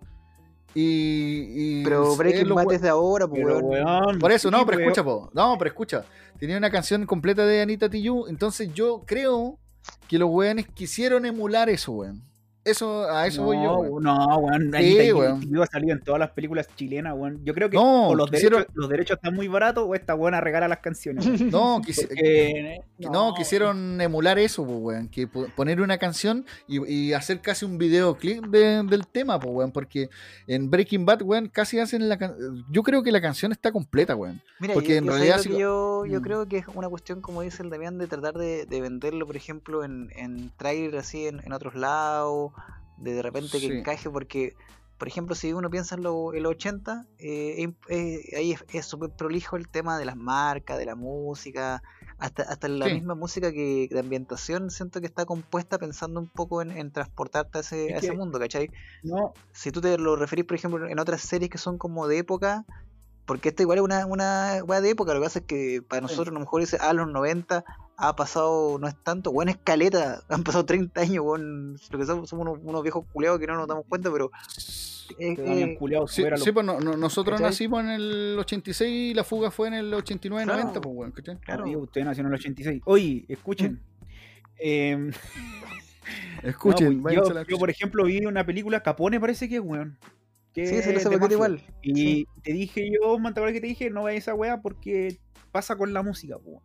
Y, y Pero Breaking Bad es de ahora, Pero, weón. Por eso, no, pero escucha, po. No, pero escucha. Tenía una canción completa de Anita Tijoux. Entonces yo creo que los weones quisieron emular eso, weón. Eso, a eso voy yo, no, weón. No, weón. Sí, weón. Ha salido en todas las películas chilenas, weón. Yo creo que No, o los, quisieron- derechos, los derechos están muy baratos o esta buena regala las canciones. weón. <laughs> No, quisi- Porque, Que No, quisieron emular eso, pues, weón. Que po- poner una canción y, y hacer casi un videoclip de- del tema, pues, weón. Porque en Breaking Bad, weón, casi hacen la can- Yo creo que la canción está completa, weón. Mira, Porque yo, en yo sé realidad lo si que lo- yo, yo Mm. creo que es una cuestión, como dice el Damián, de tratar de, de venderlo, por ejemplo, en, en trailer así en, en otros lados, de de repente que encaje, porque, por ejemplo, si uno piensa en los en los 80, eh, eh, ahí es- es súper prolijo el tema de las marcas, de la música, hasta, hasta la Sí. misma música que de ambientación, siento que está compuesta pensando un poco en, en transportarte a ese, Es a ese que- mundo, ¿cachai? No, si tú te lo referís, por ejemplo, en otras series que son como de época, porque esto igual es una, una weá de época, lo que pasa es que para nosotros a lo mejor dice, ah, los 90 ha pasado, no es tanto, bueno, escaleta, <laughs> han pasado 30 años, weón, lo que somos, somos unos, unos viejos culeados que no nos damos cuenta, pero es, eh, culiao, Sí, pues no- no- nosotros ¿Cachai? nacimos en el 86 y la fuga fue en el 89-90, Claro. pues, weón. ¿cachai? claro. Amigo, usted nació en el 86. Oye, escuchen. Em, <laughs> Escuchen, no, pues, yo, por ejemplo, vi una película Capone, parece que es, weón. que sí, se le es hace de paquete igual. Y Sí. te dije yo, man, ¿te acuerdas que te dije? No veas esa weá porque pasa con la música, po, weón.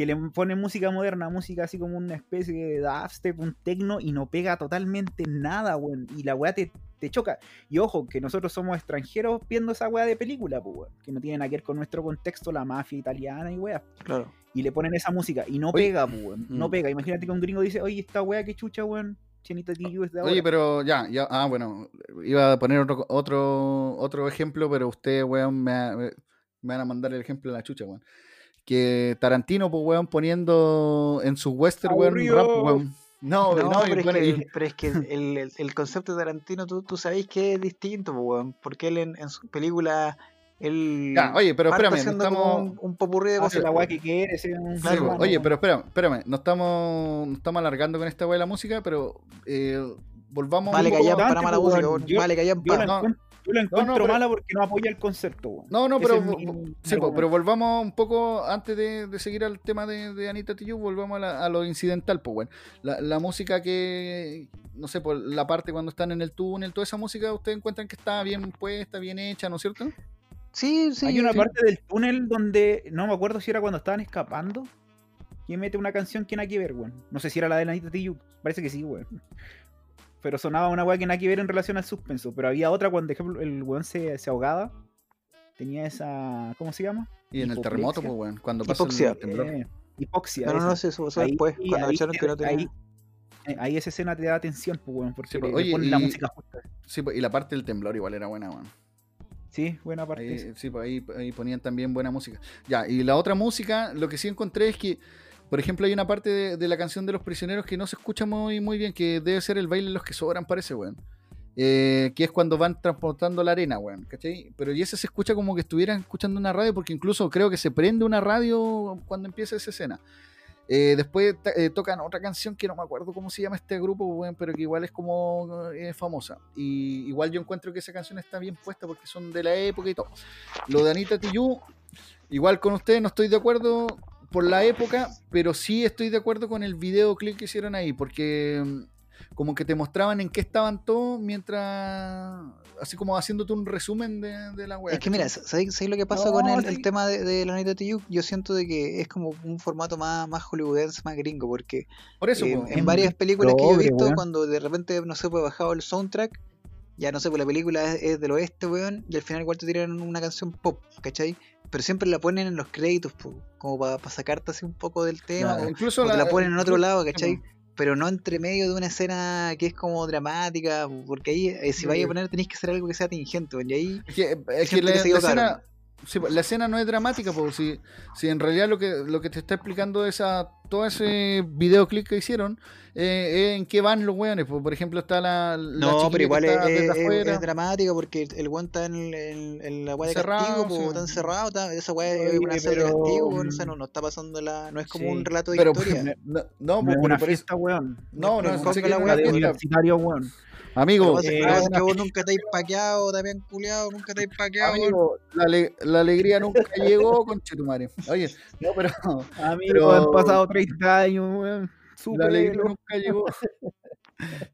Que le ponen música moderna, música así como una especie de dubstep, un tecno, y no pega totalmente nada, weón. Y la weá te, te choca. Y ojo, que nosotros somos extranjeros viendo esa weá de película, po, weón. Que no tiene nada que ver con nuestro contexto, la mafia italiana y weá. Claro. Y le ponen esa música y no Oye, pega, po, weón. No mm. pega. Imagínate que un gringo dice, oye, esta weá que chucha, weón. Chenita Tijoux es de ahora. Oye, pero ya, ya, ah, bueno, iba a poner otro, otro, otro ejemplo, pero ustedes, weón, me, me- me van a mandar el ejemplo de la chucha, weón. Que Tarantino, pues, weón, poniendo en su western, weón, rap, weón. No, No, no, pero, es que, y- pero es que el, el- el concepto de Tarantino, tú, tú sabéis que es distinto, po, weón, porque él en, en sus películas, él Ya, oye, pero espérame, no haciendo como estamos... un, un popurrí de cosas. la weá que quiere, Sí, po. humano, oye, pero espérame, espérame, no estamos, no estamos alargando con esta weá de la música, pero eh, volvamos Vale un poco- callar para mala música. Yo- Vale la, para. No. Yo la encuentro pero- mala porque no apoya el concepto, weón. No, no, pero, mi- mi sí, pero volvamos un poco, antes de, de seguir al tema de, de Anita Tijoux, volvamos a, la- a lo incidental, pues, bueno. La, la música que, no sé, por la parte cuando están en el túnel, toda esa música, ¿ustedes encuentran que está bien puesta, bien hecha, ¿no es cierto? Sí, sí. Hay una sí. parte del túnel donde, no me acuerdo si era cuando estaban escapando, que mete una canción que nada que ver, weón. No sé si era la de la Anita Tijoux, parece que sí, weón. Pero sonaba una weá que nada que ver en relación al suspenso. Pero había otra cuando, por ejemplo, el weón se, se ahogaba. Tenía esa. ¿Cómo se llama? Y en el terremoto, pues, bueno, cuando pasa Hipoxia. el temblor. Eh, hipoxia. No, no, no, eso, eso Ahí- después, cuando ahí- acharon que no tenía. ahí- ahí esa escena te da atención, pues, weón, porque Sí, pues, le- oye, le ponen la música justa. Sí, pues, y la parte del temblor igual era buena, weón. Sí, buena parte. Ahí, sí, pues ahí, ahí ponían también buena música. Ya, y la otra música, lo que sí encontré es que, por ejemplo, hay una parte de, la canción de los prisioneros que no se escucha muy, muy bien, que debe ser el baile de los que sobran, parece, weón. Eh, que es cuando van transportando la arena, weón, ¿cachai? Pero y ese se escucha como que estuvieran escuchando una radio, porque incluso creo que se prende una radio cuando empieza esa escena. Eh, después eh, tocan otra canción que no me acuerdo cómo se llama este grupo, weón, pero que igual es como eh, famosa. Y igual yo encuentro que esa canción está bien puesta porque son de la época y todo. Lo de Anita Tijoux, igual con ustedes no estoy de acuerdo por la época, pero sí estoy de acuerdo con el videoclip que hicieron ahí, porque mm, como que te mostraban en qué estaban todos mientras, así como haciéndote un resumen de, de la web. Es que mira, ¿sabéis, sabéis lo que pasa No, con el, sí. el tema de, de la Anita Tijoux? Yo siento de que es como un formato más, más hollywoodense, más gringo, porque por eso, eh, en en varias películas que yo he visto, cuando de repente, no sé, pues bajado el soundtrack, ya no sé, pues la película es, es del oeste, weón, y al final igual te tiran una canción pop, ¿cachai? Pero siempre la ponen en los créditos, po, como para sacarte así un poco del tema, Claro, o, incluso o te la ponen en otro incluso- lado, ¿cachai? Pero no entre medio de una escena que es como dramática, porque ahí, eh, si Sí. vais a poner, tenéis que hacer algo que sea tingente, y ahí Es que, es que la, que se la escena, sí, po, la escena no es dramática, porque si, si en realidad lo que, lo que te está explicando esa todo ese videoclip que hicieron, eh, en qué van los weones. Por, por ejemplo, está la. la No, pero igual que es, es- afuera. es dramático porque el weón está en, el- en- en la weá de Encerrado, castigo, po, sí. está encerrado, está- esa weá es una serie de pero, castigo, o sea, mm, no, no está pasando la, no es como sí. un relato de pero, <laughs> historia. no, no, No pues, es pero una fiesta, weón. no, no, pero no, es una fiesta. universitario, weón. Amigo, eh, es que vos nunca te has paqueado, también culiado, nunca te has paqueado. Amigo, la, ale- la alegría nunca <laughs> llegó con Chetumare. Oye, no, pero Amigo, Pero- han pasado 30 años, weón. la alegría nunca llegó. <laughs>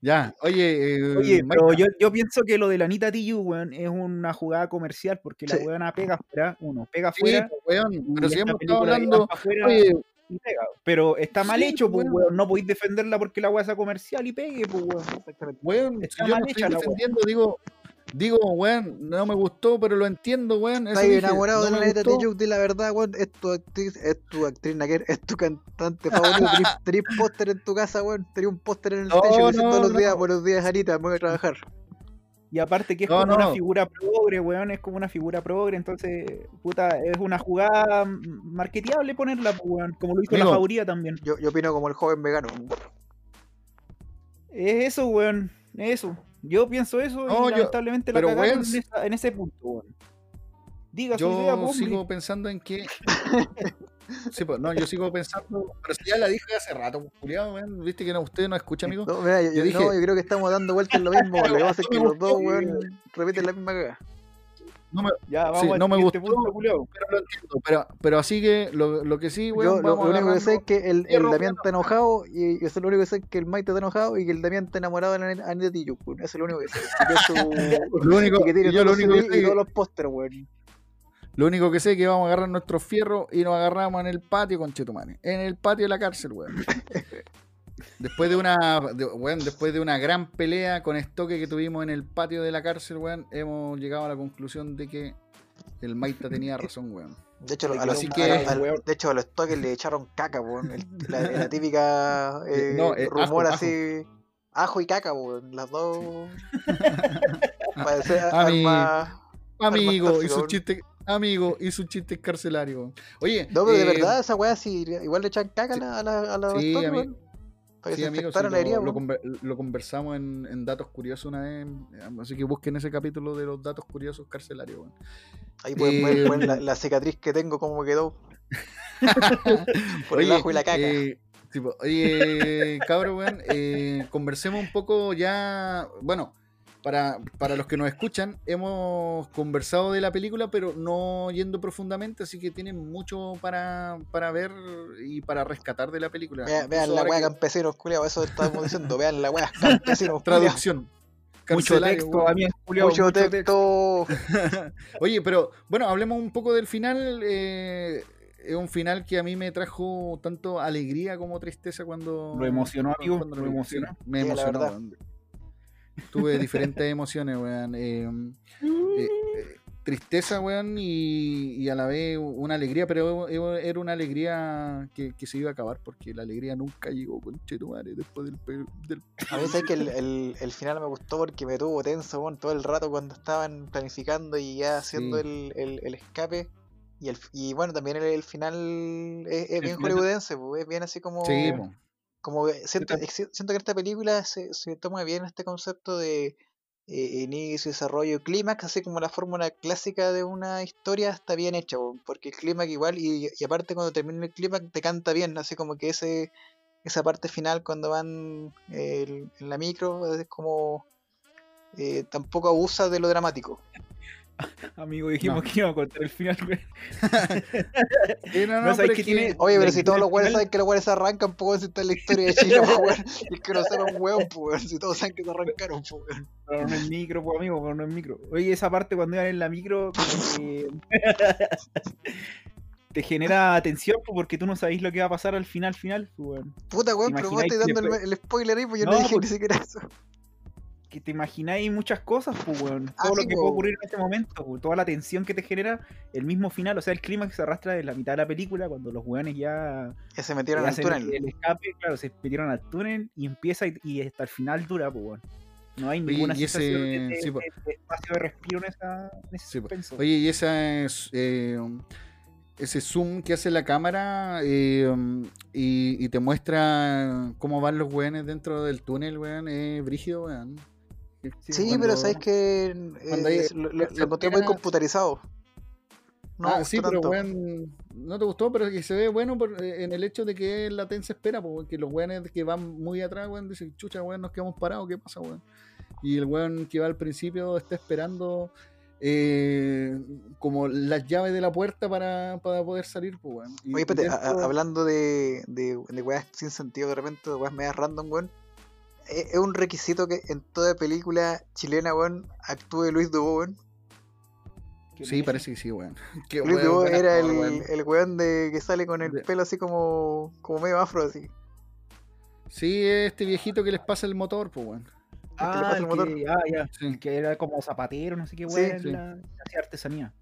ya, oye, eh, Oye, pero yo, yo pienso que lo de la Anita Tijoux, weón, es una jugada comercial porque la Sí. weona pega afuera, uno, pega sí, afuera. pues, weón, pero si hemos estado hablando, afuera oye, y pega. Pero está mal Sí, hecho, pues, weón. No podéis defenderla porque la weá sea comercial y pegue, pues, weón. Exactamente. weón, Está yo mal no estoy hecha defendiendo, digo, digo, weón, no me gustó, pero lo entiendo, weón. Dije, enamorado no de la neta di la verdad, weón, es tu actriz, es tu actriz, Naker, es tu cantante favorito, tenés- <laughs> tenés póster en tu casa, weón, tenés un póster en el No, techo no, todos los días, buenos días, Anita, me voy a trabajar. Y aparte que es No, como una figura progre, weón, es como una figura progre, entonces, puta, es una jugada marketeable ponerla, weón, como lo hizo Amigo. la Jauría también. Yo, yo opino como el joven vegano. Es eso, weón, es eso. Yo pienso eso No, y yo- lamentablemente la cagaron weón, en, esa- en ese punto, weón. Diga su idea, Yo pues, hombre. sigo pensando en que. <laughs> Sí, pues, no, yo sigo pensando. Pero si ya la dije hace rato, pues, culiao, weón. ¿Viste que no, usted no escucha, amigo? No, mira, yo, Yo yo- dije- no, yo creo que estamos dando vueltas en lo mismo. Lo que pasa es que los dos, weón, repiten la misma cagada. No me, Ya, vamos Sí, no me gustó. punto, pero lo entiendo. Pero, pero así que lo, lo que sí, Yo weón, lo, vamos lo único que sé es que el, el Damián está enojado y yo sé lo único que sé es que el Maite está enojado y que el Damián está enamorado de la Anita. Eso es lo único que sé. Y que es su- Lo único, que tiene yo lo único que CDs sé y todos los pósteres, weón. Lo único que sé es que vamos a agarrar nuestros fierros y nos agarramos en el patio con Chetumane. En el patio de la cárcel, weón. <laughs> Después de una de- weón, después de una gran pelea con estoque que tuvimos en el patio de la cárcel, weón, hemos llegado a la conclusión de que el Maita tenía <laughs> razón, weón. De hecho, a los, a que- al- de hecho, a los toques le echaron caca, weón. El- <laughs> la, la típica eh, No, eh, rumor ajo, así. Ajo. y caca, weón. Las dos. Parece Ami- arma. Amigo, y su weón. Amigo, y su chiste carcelario. Oye, No, pero de eh, verdad, esa weá sí, igual le echan caca a la- a, la- a los Sí, toques, ami- Sí, se amigo, sí, infectaran la herida, lo, lo conver- lo conversamos en, en Datos Curiosos una vez, así que busquen ese capítulo de los datos curiosos carcelarios. weón. Ahí pueden ver, Eh, weón, la, <laughs> la cicatriz que tengo, cómo quedó. <laughs> Por el Oye, ajo y la caca. eh, tipo, oye, cabrón, weón, eh, conversemos un poco ya. Bueno, para, para los que nos escuchan, hemos conversado de la película, pero no yendo profundamente, así que tienen mucho para, para ver y para rescatar de la película. Vean, la weá que- campesinos, culiao, eso estábamos diciendo. Vean la weá campesinos. Traducción. Mucho texto, weón. Damián, culiao, Mucho texto. <laughs> Oye, pero bueno, hablemos un poco del final. eh, es un final que a mí me trajo tanto alegría como tristeza cuando. Lo emocionó, amigo, cuando lo emocionó. Me emocionó. Tuve diferentes emociones, weón. eh, eh, eh, tristeza, weón, y, y a la vez una alegría, pero era una alegría que, que se iba a acabar porque la alegría nunca llegó con Chetumare después del, del A mí que el, el, el final me gustó porque me tuvo tenso weón, todo el rato cuando estaban planificando y ya haciendo Sí. el, el, escape. Y, el, y bueno, también el, el final es, bien hollywoodense, pues, es bien así como... Sí. Como siento, siento que esta película se, se toma bien este concepto de eh, inicio, desarrollo y clímax, así como la fórmula clásica de una historia está bien hecha, porque el clímax igual, y, y aparte cuando termina el clímax te canta bien, así como que ese esa parte final cuando van eh, en la micro es como eh, tampoco abusa de lo dramático. <laughs> Amigo, dijimos No. que iba a contar el final, güey. <laughs> Sí, no, no, No, ¿sabes pero qué es tiene? Oye, pero si todos los final- saben que los weones se arrancan, pues si está en la historia de Chile, pues, es que no será un weón, pues weón, si todos saben que se arrancaron, pues weón. Pero no es micro, pues amigo, pero no es micro. Oye, esa parte cuando iban en la micro como que <laughs> te genera tensión porque tú no sabés lo que va a pasar al final, final, pues. Puta weón, ¿Te pero vos estás dando después- el spoiler ahí, pues yo no, No, dije porque- ni siquiera eso. Que te imagináis muchas cosas, pues, weón. Ah, Todo sí, lo que po. puede ocurrir en ese momento, toda la tensión que te genera el mismo final, o sea, el clima que se arrastra de la mitad de la película cuando los weones ya Ya se metieron al túnel. el escape, claro, se metieron al túnel y empieza y, y hasta el final dura, pues, weón. No hay Oye, ninguna y ese- sensación de, de- sí, po. de- de espacio de respiro en, esa, en ese Sí, po. suspenso. Oye, y esa es. eh, ese zoom que hace la cámara eh, y, y te muestra cómo van los weones dentro del túnel, weón, es brígido, weón. Sí, cuando- pero sabes que cuando eh, hay- lo, lo- encontré muy computarizado. No, ah, sí, pero weón, no te gustó, pero que se ve bueno por- eh, en el hecho de que la tensa espera, porque los weones que van muy atrás, weón, dicen, chucha, weón, nos quedamos parados, ¿qué pasa, weón? Y el weón que va al principio está esperando eh, como las llaves de la puerta para, para poder salir, pues, weón. Y Oye, espérate, hablando de, de, de weas sin sentido de repente, de weas medias random, weón. Es, es un requisito que en toda película chilena, weón, actúe Luis Dubó, weón. Sí, parece que sí, weón. <laughs> Qué Luis weón, Dubó era el, weón. el weón de que sale con el pelo así como, como medio afro, así. Sí, este viejito que les pasa el motor, pues, weón. Ah, pasa el el motor. que, ah, ya. Sí. El que era como zapatero, no sé qué weón, sí. hacía artesanía.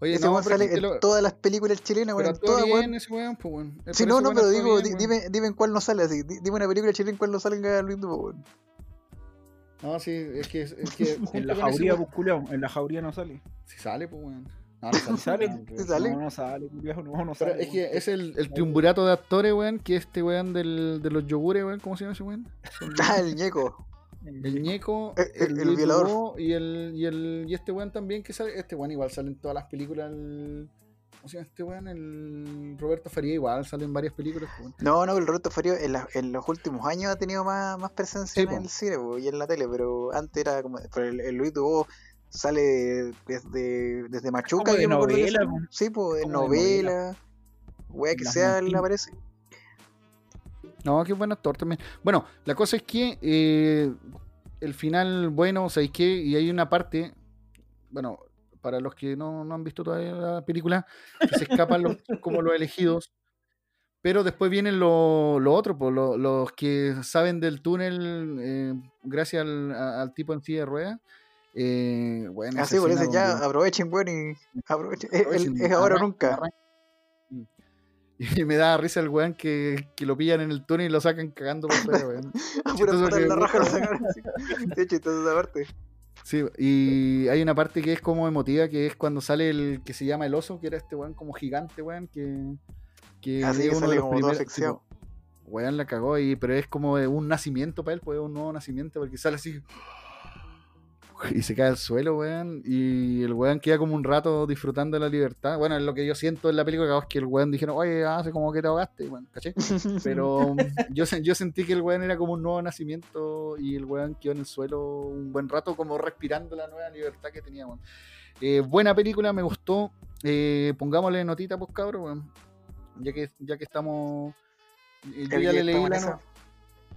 Oye, Ese no, weón pero sale en lo- todas las películas chilenas, pero weón. En actúa todas, bien weón. ese weón, pues, weón. Sí, no, no, pero digo, bien, dime, dime en cuál no sale así. Di- Dime una película chilena en cuál no salga Luis Dubó, weón. No, sí, es que, es que <laughs> En la jauría, pues, En la jauría no sale. Sí sale, pues, weón. No, no sale. ¿Sale? sale. No, no sale, no, no Pero sale. es que es el, el triunvirato de actores, weón, que este weón del, de los yogures, weón, ¿cómo se llama ese weón? <laughs> Ah, el ñeco. El ñeco, El- el- el violador. Y el, y el y este weón también que sale, este weón igual sale en todas las películas, el, ¿cómo se llama este weón? El Roberto Faría igual sale en varias películas, pues, weón. No, no, el Roberto Farío en, la- en los últimos años ha tenido más, más presencia Sí, en po. el cine po, y en la tele, pero antes era como. Pero el, el Luis Dubó sale desde, desde Machuca. como de novela. Sí, pues, en novela. Wea que sea, le aparece. No, qué buen actor también. Bueno, la cosa es que eh, el final, bueno, ¿sabéis qué? Y hay una parte, bueno, para los que no, no han visto todavía la película, que se escapan los, <laughs> como los elegidos. Pero después vienen los lo otros, pues, lo- los que saben del túnel eh, gracias al, a- al tipo en silla de ruedas. Eh, bueno, Así por eso ya aprovechen, weón, y aprovechen. Es, aprovechen, es ahora o arran- nunca. Y me da risa el weón que, que lo pillan en el túnel y lo sacan cagando por fuera, weón. <laughs> A pura chistoso puta que- en la raja lo sacaron. De hecho, entonces esa parte. Sí, y hay una parte que es como emotiva, que es cuando sale el que se llama el oso, que era este weón como gigante, weón, que, que Así es que uno de sale los como todo primeros, asfixiado. tipo, weón la cagó, y, pero es como un nacimiento para él, pues es un nuevo nacimiento, porque sale así <laughs> y se cae al suelo, weón, y el weón queda como un rato disfrutando de la libertad. Bueno, es lo que yo siento en la película, es que el weón dijeron, oye, hace como que te ahogaste, bueno, ¿caché? <laughs> Pero mm, yo, sen- yo sentí que el weón era como un nuevo nacimiento y el weón quedó en el suelo un buen rato como respirando la nueva libertad que tenía, weón. Eh, buena película, me gustó. Eh, pongámosle notita, pues cabrón, weón. Ya que, ya que estamos... eh, Yo ya le leí la.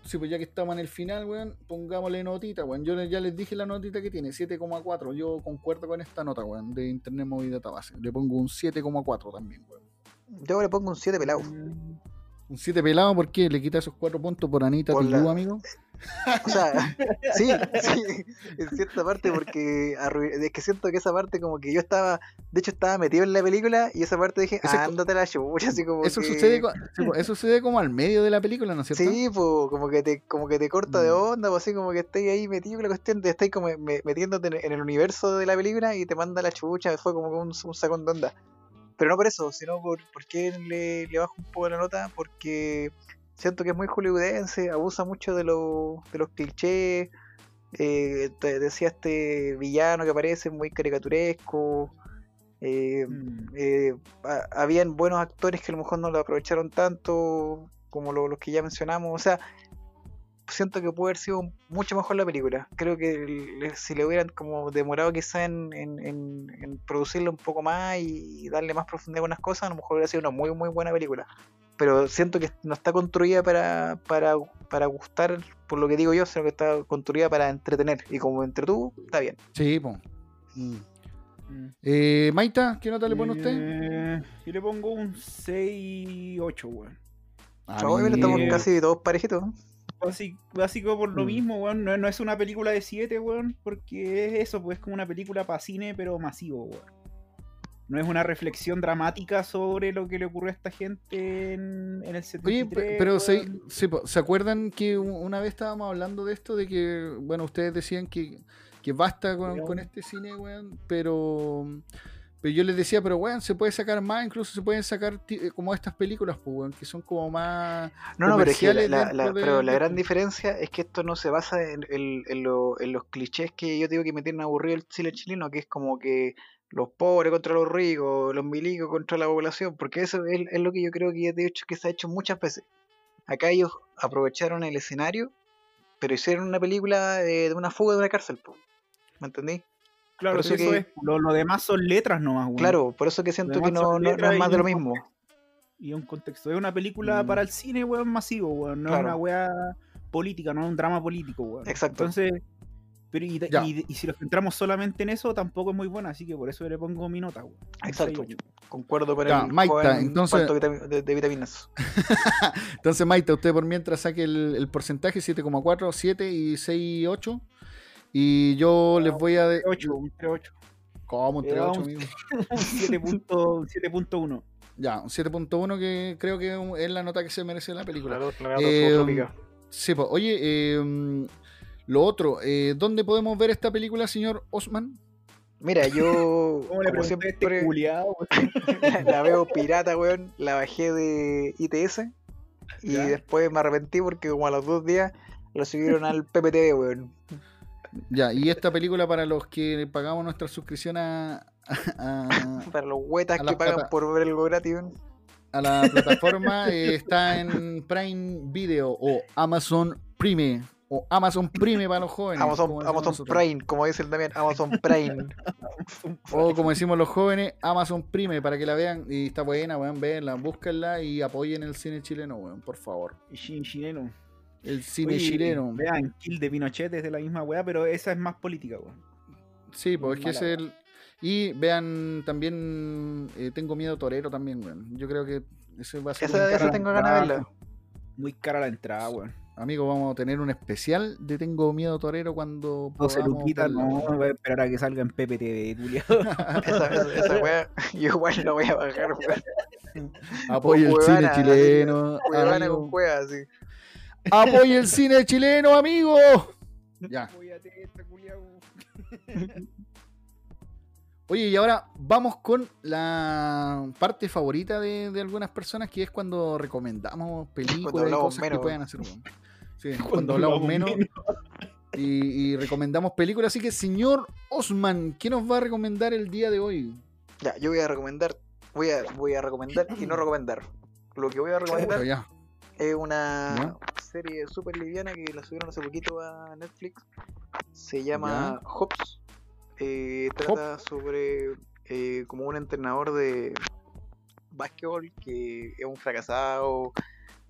Sí, pues ya que estamos en el final, weón, pongámosle notita, weón. Yo ya les dije la notita que tiene, 7,4. Yo concuerdo con esta nota, weón, de Internet Movie Database. Le pongo un 7,4 también, weón. Yo le pongo un 7 pelado. Un 7 pelado, ¿por qué? ¿Le quita esos 4 puntos por Anita Por la- amigo? O sea, <laughs> sí, sí, en cierta parte, porque es que siento que esa parte como que yo estaba, de hecho estaba metido en la película y esa parte dije, co- ándate la chucha, así como Eso que... sucede, eso sucede como al medio de la película, ¿no es cierto? Sí, pues como que te, como que te corta de Mm. onda, pues así como que estáis ahí metido en la cuestión, te estáis como me- metiéndote en, en el universo de la película y te manda la chucha, fue como un, un sacón de onda. Pero no por eso, sino por, por qué le, le bajo un poco la nota, porque siento que es muy hollywoodense, abusa mucho de, lo- de los clichés, eh, te decía este villano que aparece muy caricaturesco, eh, mm. eh, ha- habían buenos actores que a lo mejor no lo aprovecharon tanto como lo- los que ya mencionamos. O sea, siento que puede haber sido mucho mejor la película. Creo que si le hubieran como demorado quizá en, en, en, en producirla un poco más y darle más profundidad a algunas cosas, a lo mejor hubiera sido una muy muy buena película. Pero siento que no está construida para, para, para gustar, por lo que digo yo, sino que está construida para entretener. Y como entretuvo, está bien. Sí, po. Mm. Mm. Eh, Maita, ¿qué nota le pone usted? Eh, yo le pongo un 6-8, weón. Obviamente estamos casi todos parejitos. Básico, básico por lo Mm. mismo, weón. No, no es una película de 7, weón. Porque es eso, pues es como una película para cine, pero masivo, weón. No es una reflexión dramática sobre lo que le ocurrió a esta gente en, en el 73. Oye, pe- pero se, se, po- ¿se acuerdan que una vez estábamos hablando de esto? De que, bueno, ustedes decían que, que basta con, este cine, weón, pero Pero yo les decía, pero weón, se puede sacar más, incluso se pueden sacar eh, como estas películas, pues, weón, que son como más. No, no, pero, es que la, la- dentro la- de- pero la de- gran diferencia es que esto no se basa en, en- en lo- en los clichés que yo digo que me tienen aburrido el Chile chileno, que es como que los pobres contra los ricos, los milicos contra la población, porque eso es, es lo que yo creo que de hecho que se ha hecho muchas veces. Acá ellos aprovecharon el escenario, pero hicieron una película de, de una fuga de una cárcel, po. ¿me entendí? Claro, Por eso eso que- es. Lo, lo demás son letras nomás, weón. Claro, por eso que siento que no, no- no es más de lo mismo. Y un contexto. Es una película Mm. para el cine, weón, masivo, weón. No Claro. es una weá política, no es un drama político, weón. Exacto. Entonces. Pero y, y- y si nos centramos solamente en eso, tampoco es muy buena, así que por eso le pongo mi nota. Un Exacto. 6-8. Concuerdo con Ya, el Maita, joven entonces- de, de- vitaminas. <laughs> Entonces, Maite, usted por mientras saque el, el porcentaje 7,4, 7 y 6, 8. Y yo les voy a. de- 8, un 3-8. ¿Cómo? Entre Le damos 8, amigo. Un 7.1. 7.1. Ya, un 7.1 que creo que es la nota que se merece la película. La, la nota Eh. Sí, pues, oye, eh, lo otro, eh, ¿dónde podemos ver esta película, señor Osman? Mira, yo <laughs> ¿Cómo le como a siempre este la, <laughs> la veo pirata, weón. La bajé de ITS y Ya. después me arrepentí porque como a los dos días lo subieron al PPTV, weón. Ya, y esta película para los que pagamos nuestra suscripción a, a, Para los huetas que pagan plata. por ver algo gratis, weón. a la plataforma, eh, está en Prime Video o Amazon Prime. O Amazon Prime para los jóvenes. Amazon, Amazon. Prime, como dice el Damián, Amazon <laughs> Prime. O como decimos los jóvenes, Amazon Prime para que la vean. Y está buena, weón, véanla, búsquenla y apoyen el cine chileno, weón, por favor. Y chin- chileno. El cine Oye, chileno. Vean, Kill de Pinochet es de la misma weá, pero esa es más política, weón. Sí, pues es que es el. Y vean también eh, Tengo Miedo Torero también, weón. Yo creo que ese va a ser. Esa, esa tengo ganas de verla. Muy cara la entrada, weón. Amigo, vamos a tener un especial de Tengo Miedo Torero cuando 12 podamos luquitas, verla, no, weón. voy a esperar a que salga en PPTV, culiado. <laughs> Esa, esa, esa weá, yo igual la voy a bajar, weón. <laughs> Apoye el cine chileno. Huevana con cueva, el cine chileno, amigo. Ya. <laughs> Oye, y ahora vamos con la parte favorita de, de algunas personas, que es cuando recomendamos películas y cosas menos. que puedan hacer. Sí, <laughs> cuando, hablamos menos, Y, y recomendamos películas. Así que, señor Osman, ¿qué nos va a recomendar el día de hoy? Ya, yo voy a recomendar, voy a, voy a recomendar y no recomendar. Lo que voy a recomendar ya. es una ¿Ya? serie súper liviana que la subieron hace poquito a Netflix. Se llama Hops. Eh, trata sobre eh, como un entrenador de básquetbol que es un fracasado.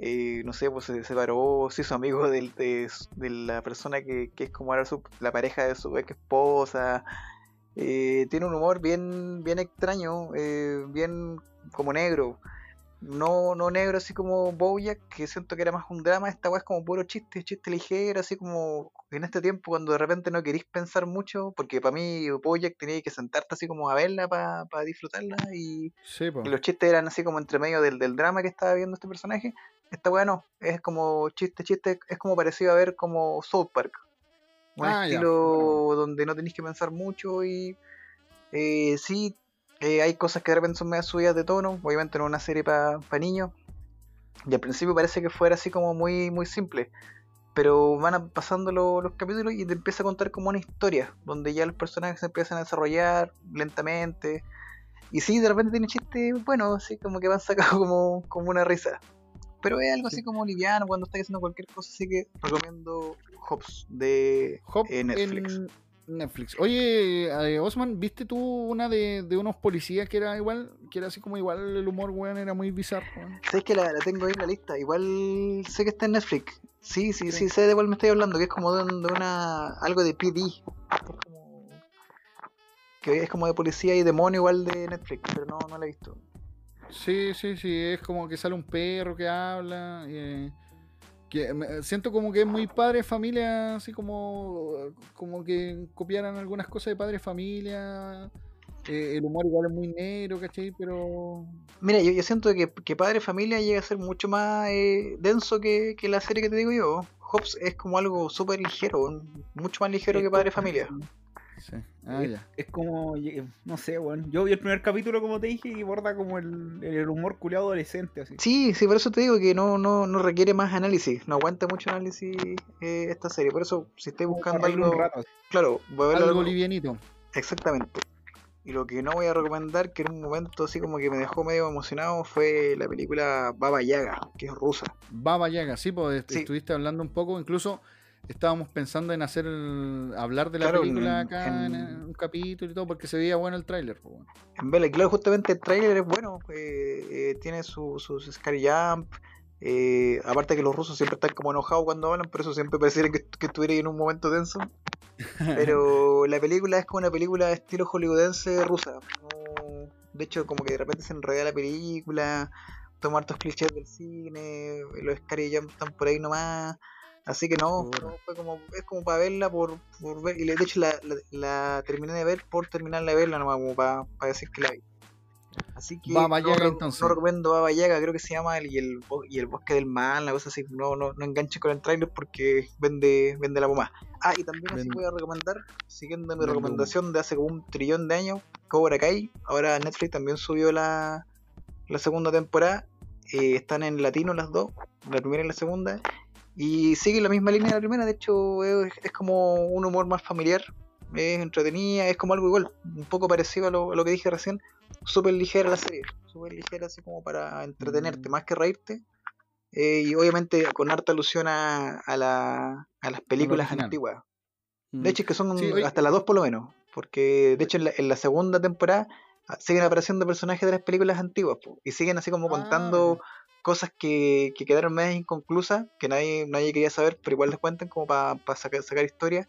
Eh, no sé, pues se separó, se hizo amigo del- de, de la persona que, que es como era su- la pareja de su ex esposa. Eh, tiene un humor bien, bien extraño, eh, bien como negro. No, no negro así como Bojack, que siento que era más un drama. Esta weá es como puro chiste, chiste ligero, así como en este tiempo cuando de repente no queréis pensar mucho, porque para mí Bojack tenía que sentarte así como a verla para disfrutarla y, Sí, po. y los chistes eran así como entre medio del, del drama que estaba viendo este personaje. Esta weá no, es como chiste, chiste, es como parecido a ver como South Park. Un Ah, ya. estilo donde no tenéis que pensar mucho y eh, sí, eh, hay cosas que de repente son medio subidas de tono, obviamente no es una serie para niños. Y al principio parece que fuera así como muy, muy simple. Pero van pasando lo- los capítulos y te empieza a contar como una historia, donde ya los personajes se empiezan a desarrollar lentamente. Y sí, de repente tiene chistes, bueno, así como que van sacado <laughs> como, como una risa. Pero es algo Sí. así como liviano cuando estás haciendo cualquier cosa, así que recomiendo Hops de Hop eh, Netflix. en Netflix. Oye, eh, Osman, ¿viste tú una de, de unos policías que era igual? Que era así como igual el humor, weón, era muy bizarro. Sabes que la, la tengo ahí en la lista. Igual sé que está en Netflix. Sí, sí, Sí. sí, sé de cuál me estoy hablando, que es como de, un- de una algo de PD. Que es como de policía y demonio igual de Netflix, pero no, no la he visto. Sí, sí, sí, es como que sale un perro que habla. eh, que me- siento como que es muy padre familia, así como, como que copiaran algunas cosas de padre familia. eh, el humor igual es muy negro, ¿cachai? Pero. Mira, yo, yo siento que, que Padre Familia llega a ser mucho más eh, denso que, que la serie que te digo yo. Hobbs es como algo súper ligero, mucho más ligero Es que Padre Familia. Sí. Ah, es, ya. es como, eh, no sé, weón. Yo vi el primer capítulo, como te dije, y borda como el, el humor culiado adolescente, así. Sí, sí, por eso te digo que no, no, no requiere más análisis, no aguanta mucho análisis eh, esta serie. Por eso, si estáis buscando algo, un rato, así. claro, voy a ver Algo algo, livianito. exactamente. Y lo que no voy a recomendar, que en un momento así como que me dejó medio emocionado, fue la película Baba Yaga, que es rusa. Baba Yaga, sí, pues Sí. estuviste hablando un poco, incluso estábamos pensando en hacer hablar de la Claro, película acá en, en- un capítulo y todo, porque se veía bueno el tráiler. pues, bueno. En y claro, justamente el trailer es bueno, eh, eh, tiene su- sus scary jump. eh, aparte que los rusos siempre están como enojados cuando hablan, por eso siempre pareciera que, que estuviera en un momento tenso. <laughs> Pero la película es como una película de estilo hollywoodense rusa. no- de hecho, como que de repente se enreda la película, toma hartos clichés del cine, los scary jump están por ahí nomás. Así que no, fue como, es como para verla por, por ver. Y de hecho la, la, la terminé de ver por terminarla de verla nomás, como para, para decir que la vi. Así que Baba no, Yaga, re- entonces. no recomiendo Baba Yaga, creo que se llama el, y, el, y el bosque del mal, una cosa así. No, no, no enganche con el trailer porque vende, vende la pomada. Ah, y también así voy a recomendar, siguiendo mi recomendación de hace como un trillón de años, Cobra Kai. Ahora Netflix también subió la, la segunda temporada. eh, están en latino las dos, la primera y la segunda. Y sigue la misma línea de la primera, de hecho es, es como un humor más familiar, es entretenida, es como algo igual, un poco parecido a lo, a lo que dije recién, súper ligera la serie, súper ligera así como para entretenerte, Mm. más que reírte. eh, y obviamente con harta alusión a, a, la- a las películas antiguas. Mm. De hecho, es que son Sí, hasta las dos por lo menos. Porque, de hecho, en la, en la segunda temporada siguen apareciendo personajes de las películas antiguas. po, y siguen así como Ah, contando cosas que, que quedaron más inconclusas, que nadie, nadie quería saber, pero igual les cuentan como para sacar, sacar historias.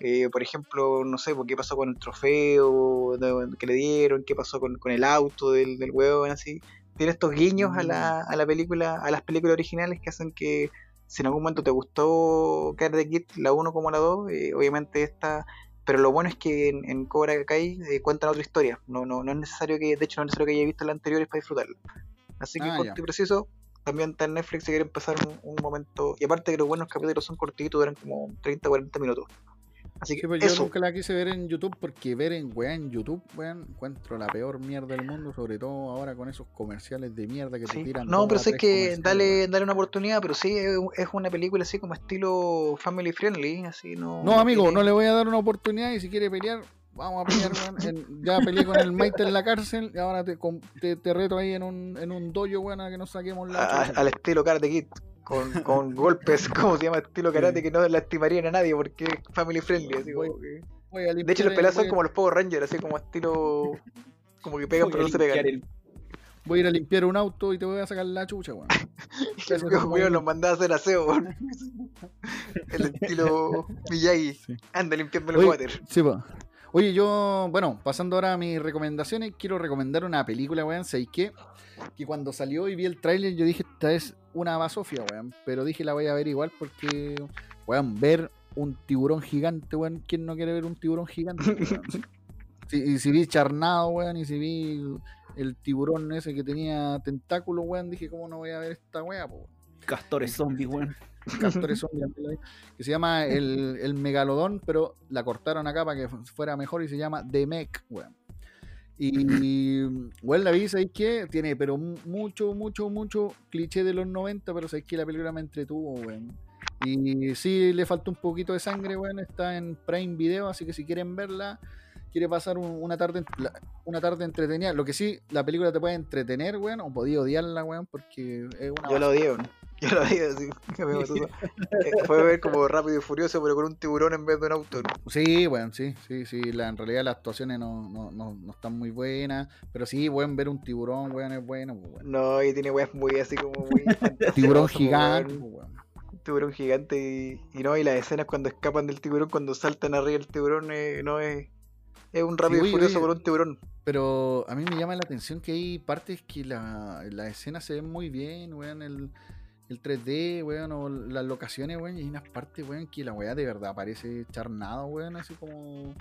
Eh, por ejemplo, no sé, po, qué pasó con el trofeo de- que le dieron, qué pasó con, con el auto del, del huevo, así. Tiene estos guiños a la, a la película, a las películas originales que hacen que si en algún momento te gustó Karate Kid, la 1 como la 2, eh, obviamente esta. Pero lo bueno es que en, en Cobra Kai eh, cuentan otra historia. No, no, no es necesario que, de hecho, no es necesario que haya visto la anteriores para disfrutarla. Así que Ah, corto y preciso. También está en Netflix si quieren pasar un, un momento. Y aparte que los buenos capítulos son cortitos, duran como 30 40 minutos. Así que Sí, pues yo nunca la quise ver en YouTube porque ver en weá en YouTube, weón, encuentro la peor mierda del mundo, sobre todo ahora con esos comerciales de mierda que te tiran. No, pero tres que dale, dale una oportunidad, pero sí es, es una película así como estilo family friendly, así no. No, amigo, tiene- no le voy a dar una oportunidad y si quiere pelear, vamos a pelear, weón. Ya peleé con el Maite en la cárcel y ahora te, te, te reto ahí en un, en un dojo, weón, a que nos saquemos la a- al estilo Karate Kid, con, con <laughs> golpes, como se llama? Estilo karate que no lastimarían a nadie porque es family friendly. Así Voy- como que- Voy a De hecho, los el- peleas son como los Power Rangers, así como estilo. Como que pegan, Voy pero no se pegan. el- Voy a ir a limpiar un auto y te voy a sacar la chucha, weón. <laughs> Mío los mandaba a hacer aseo, weón. El estilo <laughs> Miyagi. Sí. Anda, limpiando el water. Sí, po. Oye, yo, bueno, pasando ahora a mis recomendaciones, quiero recomendar una película, weón. ¿Sabéis qué? Que cuando salió y vi el tráiler, yo dije, esta es una basofia, weón. Pero dije, la voy a ver igual porque, weón, ver un tiburón gigante, weón. ¿Quién no quiere ver un tiburón gigante? <laughs> Sí, y si vi Charnado, weón, y si vi el tiburón ese que tenía tentáculos, weón, dije, ¿cómo no voy a ver esta weá, po? weón? Castores zombies, weón. La que se llama el, el Megalodón, pero la cortaron acá para que fu- fuera mejor y se llama The Mech, weón. Y, weón, la vi, ¿sabéis qué? Tiene, pero mu- mucho, mucho, mucho cliché de los 90, pero sabéis que la película me entretuvo, weón. Y sí, le falta un poquito de sangre, weón. Está en Prime Video, así que si quieren verla, quiere pasar un- una tarde la- una tarde entretenida. Lo que sí, la película te puede entretener, weón, o podía odiarla, weón, porque es una Yo lo odié, weón. Yo lo odié, así. <laughs> <laughs> Eh, Fue ver como rápido y furioso, pero con un tiburón en vez de un auto. Sí, bueno, sí, sí, sí. La, en realidad las actuaciones no, no, no, no están muy buenas. Pero sí, weón, ver un tiburón, weón, es bueno, pues. No, y tiene weas muy así como muy. <laughs> Tiburón gigante, weón. pues, weón. Tiburón gigante y, y no, y las escenas cuando escapan del tiburón, cuando saltan arriba del tiburón, eh, no es. Es un rápido y furioso por un tiburón. Pero a mí me llama la atención que hay partes que la, las escenas se ven muy bien, weón, el, el 3D, weón, o las locaciones, weón, y hay unas partes, weón, que la weá de verdad parece charnado, weón, así como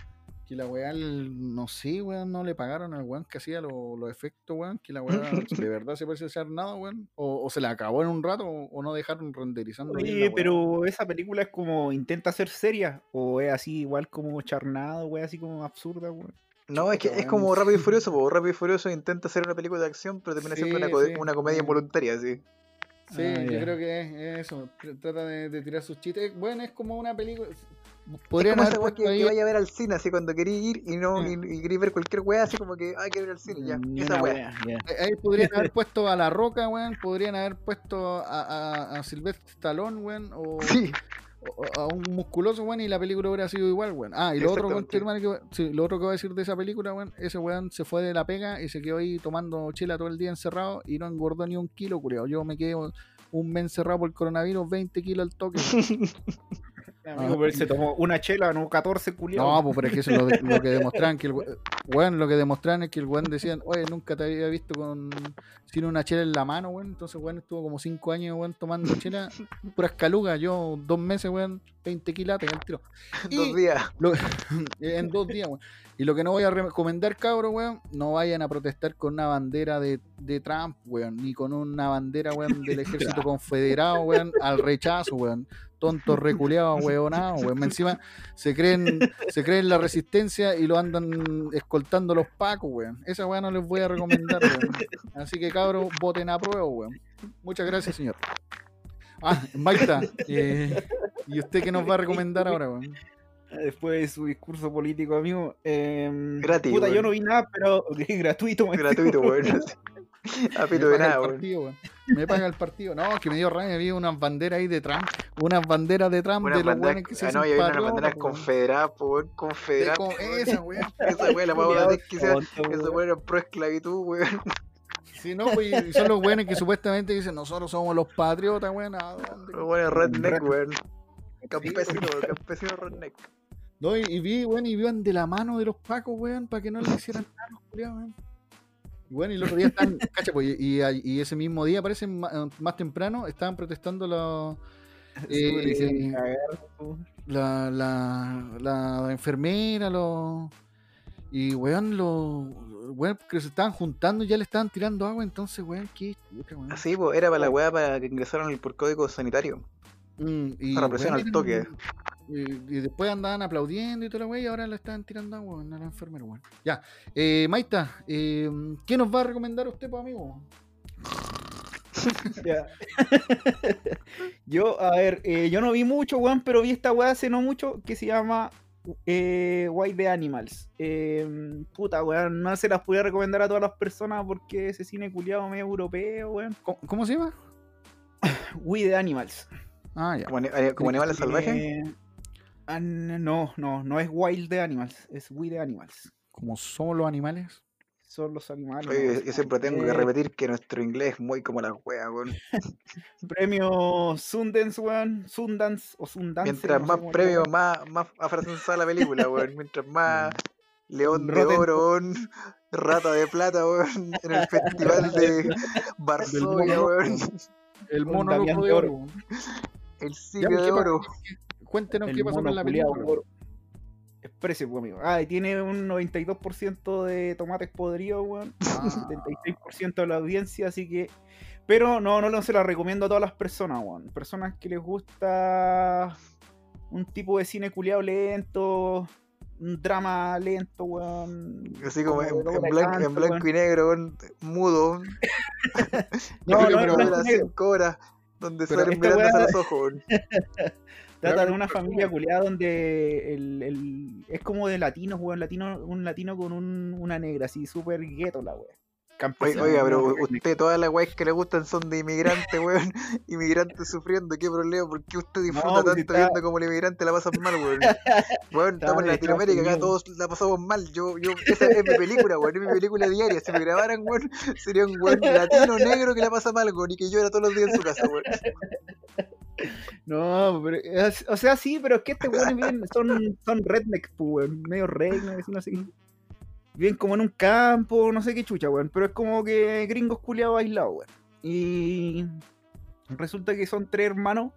Que la weá, el- no sé, weón, no le pagaron al weón que hacía lo- los efectos, weón. Que la weá <laughs> de verdad se parece ser nada, weón. O, o se le acabó en un rato o, o no dejaron renderizando. bien la Oye, pero esa película es como intenta ser seria o es así igual como charnado, wey, así como absurda, weón. No, es que es weón. como Rápido y Furioso, po. Rápido y Furioso intenta hacer una película de acción, pero termina siendo Sí, una, co- sí, una comedia sí. involuntaria, sí. Sí, Ah, yo ya. creo que es, es eso. tr- Trata de, de tirar sus chistes. Bueno, es como una película. Es Podrían como haber que, que vaya a ver al cine, así cuando querí ir y no y, Mm. y querí ver cualquier weá, así como que, ay, quiero ir al cine, ya. Ni esa weá. ya. Ahí- podrían haber <laughs> puesto a La Roca, weón. Podrían haber puesto a, a, a Sylvester Stallone, weón. O, Sí, a un musculoso, weón. Y la película hubiera sido igual, weón. Ah, y lo otro, weón, que, hermano, que- sí, lo otro que voy a decir de esa película, weón. Ese weón se fue de la pega y se quedó ahí tomando chela todo el día encerrado y no engordó ni un kilo, culiao. Yo me quedé un mes encerrado por el coronavirus, 20 kilos al toque. <laughs> Amigo, pero él se tomó una chela, no 14 culiados. No, pues pero es que eso es lo, de- lo que <laughs> demostraban que el we- weón, lo que demostraban es que el weón decían, oye, nunca te había visto con sin una chela en la mano, weón. Entonces, weón, estuvo como 5 años, weón, tomando chela, <laughs> puras calugas. Yo, dos meses, weón, 20 kilates al tiro. <laughs> Y dos días. lo- en dos días, weón. Y lo que no voy a recomendar, cabros, weón, no vayan a protestar con una bandera de, de Trump, weón, ni con una bandera, weón, del ejército confederado, weón, al rechazo, weón. Tontos reculeados, weonados, weón. Encima se creen, se creen la resistencia y lo andan escoltando los pacos, weón. Esa weón no les voy a recomendar, weón. Así que cabros, voten a prueba, weón. Muchas gracias, señor. Ah, Maita, eh, ¿y usted qué nos va a recomendar ahora, weón? Después de su discurso político, amigo. Eh, Gratis, Puta, yo no vi nada, pero <laughs> gratuito. Gratuito, digo. <laughs> <laughs> weón. A Me pito de paga weón. partido, weón. Me paga el partido. No, que me dio rabia, vi unas banderas ahí de Trump, unas banderas de Trump Unas de los banderas, weones que se ah, no, y había unas banderas weón. confederadas, po, weón, De confederadas. co- weón. Esa, <laughs> weón. Esa weá la vamos a Culiao ver que sea. Esa weón. era pro esclavitud, weón. Sí, no, pues, y son los weones que supuestamente dicen, nosotros somos los patriotas, weón. Los weones redneck, Red- weón. Campesino, campesino redneck. No, y, y vi, weón, y iban de la mano de los pacos, weón, para que no le hicieran nada, weón. Y bueno, y el otro día están, <laughs> cacha, pues, y, ese mismo día, parece más, más temprano, estaban protestando los, <laughs> eh, po. la, la, la enfermera, los. Y weón, los. Weón, que se estaban juntando y ya le estaban tirando agua, entonces, weón, qué chucha, weón. Así, pues, era para la weá para que ingresaran el por código sanitario. Mm, y, Para represión weón, al toque. Y, después andaban aplaudiendo y toda la weá, y ahora le estaban tirando agua weón, a la enfermera, weón. Ya, eh, Maita, eh, ¿qué nos va a recomendar usted, pues, amigo? <laughs> Ya. yo, a ver, eh, yo no vi mucho, weón, pero vi esta weá hace no mucho que se llama eh, White the Animals. Eh, puta, weón, no se las podía recomendar a todas las personas porque ese cine culiado medio europeo, weón. ¿Cómo, cómo se llama? We the Animals. Ah, ya. Como, eh, como animales salvajes. Ah, no, no, no es Wild the Animals, es We the Animals. Como somos los animales. Son los animales. Oye, yo siempre tengo que repetir que nuestro inglés es muy como la wea, weón. <laughs> Premio Sundance, weón. Sundance o Sundance. Mientras no más premios, más, más afrancesada la película, weón. <laughs> Mientras más León de Rotten- Oro, weón. <laughs> Rata de Plata, weón. En el festival de Varsovia, weón. El mono de de oro. El siglo pues, de ¿qué pa- oro. Cuéntenos El qué pasó con la película. oro. Exprese, pues, amigo. Ah, y tiene un 92% de tomates podridos, weón. <laughs> Ah. 76% de la audiencia, así que. Pero no, no, no se la recomiendo a todas las personas, weón. Personas que les gusta un tipo de cine culiado lento, un drama lento, weón. Así como en, blanco, Canto, en blanco weón. y negro, weón, mudo. <laughs> <laughs> No, no, de no, cinco horas, donde salen mirándose a los ojos, weón. Trata de una familia culiada donde el, el- es como de latinos, weón, latino, un latino con un- una negra, así súper gueto la weón. Oiga, Campesino, oiga, pero usted, todas las weas que le gustan son de inmigrantes, <laughs> weón. Inmigrantes sufriendo, ¿qué problema? ¿Por qué usted disfruta pues tanto está- viendo como el inmigrante la pasan mal, weón? <laughs> Weón, estamos en Latinoamérica, acá todos la pasamos mal. Yo, yo, esa es mi película, weón, es mi película diaria. Si me grabaran, weón, sería un weón latino negro que la pasa mal, weón, y que llora todos los días en su casa, weón. No, pero, o sea, sí, pero es que este weón bien, son, son rednecks, pues, weón, medio rednecks, no sé. Viven como en un campo, no sé qué chucha, weón, pero es como que gringos culiados aislados, weón. Y resulta que son tres hermanos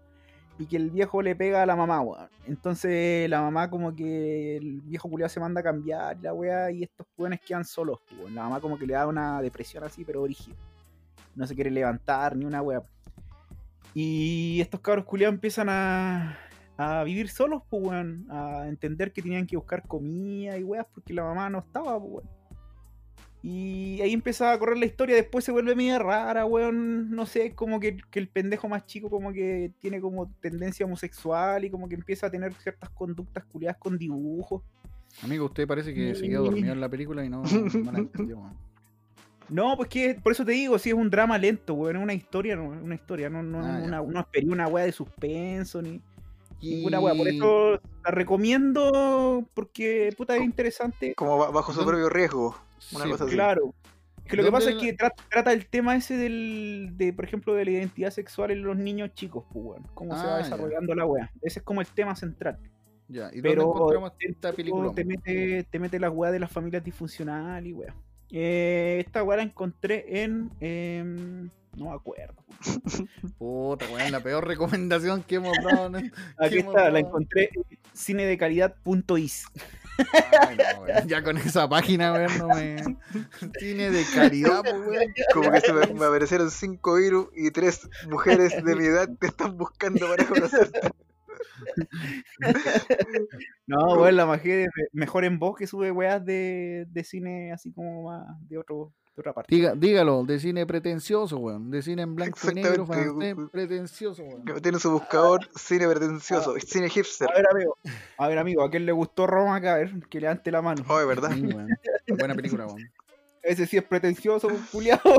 y que el viejo le pega a la mamá, weón. Entonces la mamá como que el viejo culiado se manda a cambiar la weá y estos weones quedan solos, weón. La mamá como que le da una depresión así, pero origen. No se quiere levantar ni una weá. Y estos cabros culiados empiezan a, a vivir solos, pues, weón. A entender que tenían que buscar comida y weas porque la mamá no estaba, pues, weón. Y ahí empezaba a correr la historia, después se vuelve media rara, weón. No sé, como que, que el pendejo más chico como que tiene como tendencia homosexual y como que empieza a tener ciertas conductas culiadas con dibujos. Amigo, usted parece que se quedó dormido en la película y no, no la entendió, weón. <laughs> No, pues que por eso te digo, sí es un drama lento, weón, es una historia, no, una historia, no, no, Ah, una, no esperé una weá de suspenso ni Y- ninguna weá. Por eso la recomiendo porque puta es interesante. Como ba- bajo su propio riesgo. Una Sí, cosa así. Claro. Es que lo que ¿Dónde pasa es que tra- trata el tema ese del, de, por ejemplo, de la identidad sexual en los niños chicos, pues, weón. Cómo se va Ah, ya. desarrollando la weá. Ese es como el tema central. Ya, ¿y Pero dónde encontramos esta película? te mete, te mete la weá de las familias disfuncionales y weá. Eh, esta weá la encontré en. em, no me acuerdo. <laughs> Puta, weón, la peor recomendación que hemos dado. ¿no? <laughs> Aquí está, la encontré en cinedecalidad.is. Ay, no, Ya con esa página, weón, no me. <laughs> Cine de caridad, pues, weón. Como que se me, me aparecieron cinco virus y tres mujeres de mi edad te están buscando para conocerte. <laughs> No, weón, la magia mejor en voz que sube weas de, de cine así como más de otro de otra parte. Diga, dígalo, de cine pretencioso, weón. De cine en blanco y negro, Exactamente, francés, pretencioso, weón. Que Tiene su buscador cine pretencioso, cine hipster. A ver, amigo, a ver, amigo, ¿a quién le gustó Roma acá? A ver, que levante la mano. Oh, ¿verdad? Sí, weón. Buena película, weón. Ese sí es pretencioso, <laughs> culiado.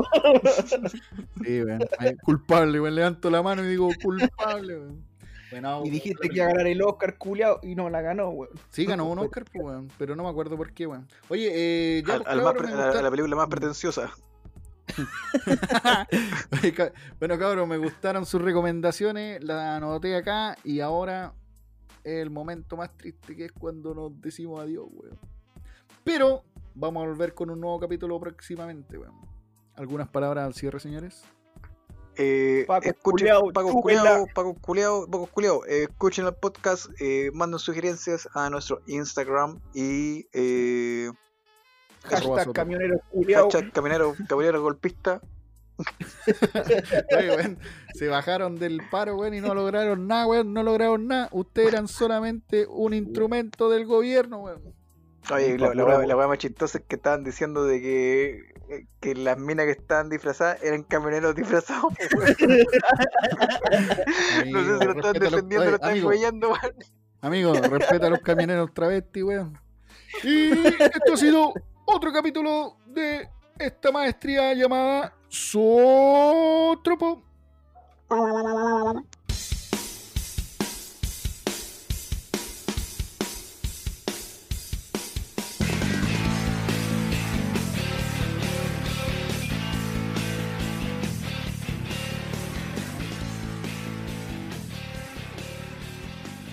Sí, weón. Ay, culpable, weón. Levanto la mano y digo culpable, weón. Bueno, Y dijiste que iba a ganar el Oscar, culiado, y no la ganó, weón. Sí, ganó <laughs> un Oscar, pues, weón. Pero no me acuerdo por qué, weón. Oye, eh, ya, Al- pues, al más cabros, pre- me a la, película más pretenciosa. <laughs> Oye, ca- bueno, cabros, me gustaron sus recomendaciones. La anoté acá y ahora es el momento más triste que es cuando nos decimos adiós, weón. Pero vamos a volver con un nuevo capítulo próximamente, weón. ¿Algunas palabras al cierre, señores? Eh, Paco escuchen, culiao, Paco. Culeado, Paco Culeado, Paco Culeado, eh, escuchen el podcast, eh, manden sugerencias a nuestro Instagram y eh, Hashtag camionero culiado. hashtag caminero, caminero golpista. Oye, se bajaron del paro, weón, y no lograron nada, weón. No lograron nada. Ustedes eran solamente un instrumento del gobierno, weón. Oye, la, la, más chistosa es que estaban diciendo de que, eh, que las minas que estaban disfrazadas eran camioneros disfrazados. <laughs> pues, <laughs> no sé si lo están respeta a los- defendiendo lo están huellando, weón. Amigo, respeta a los camioneros travesti, weón. Y esto ha sido otro capítulo de esta maestría llamada Sotropo.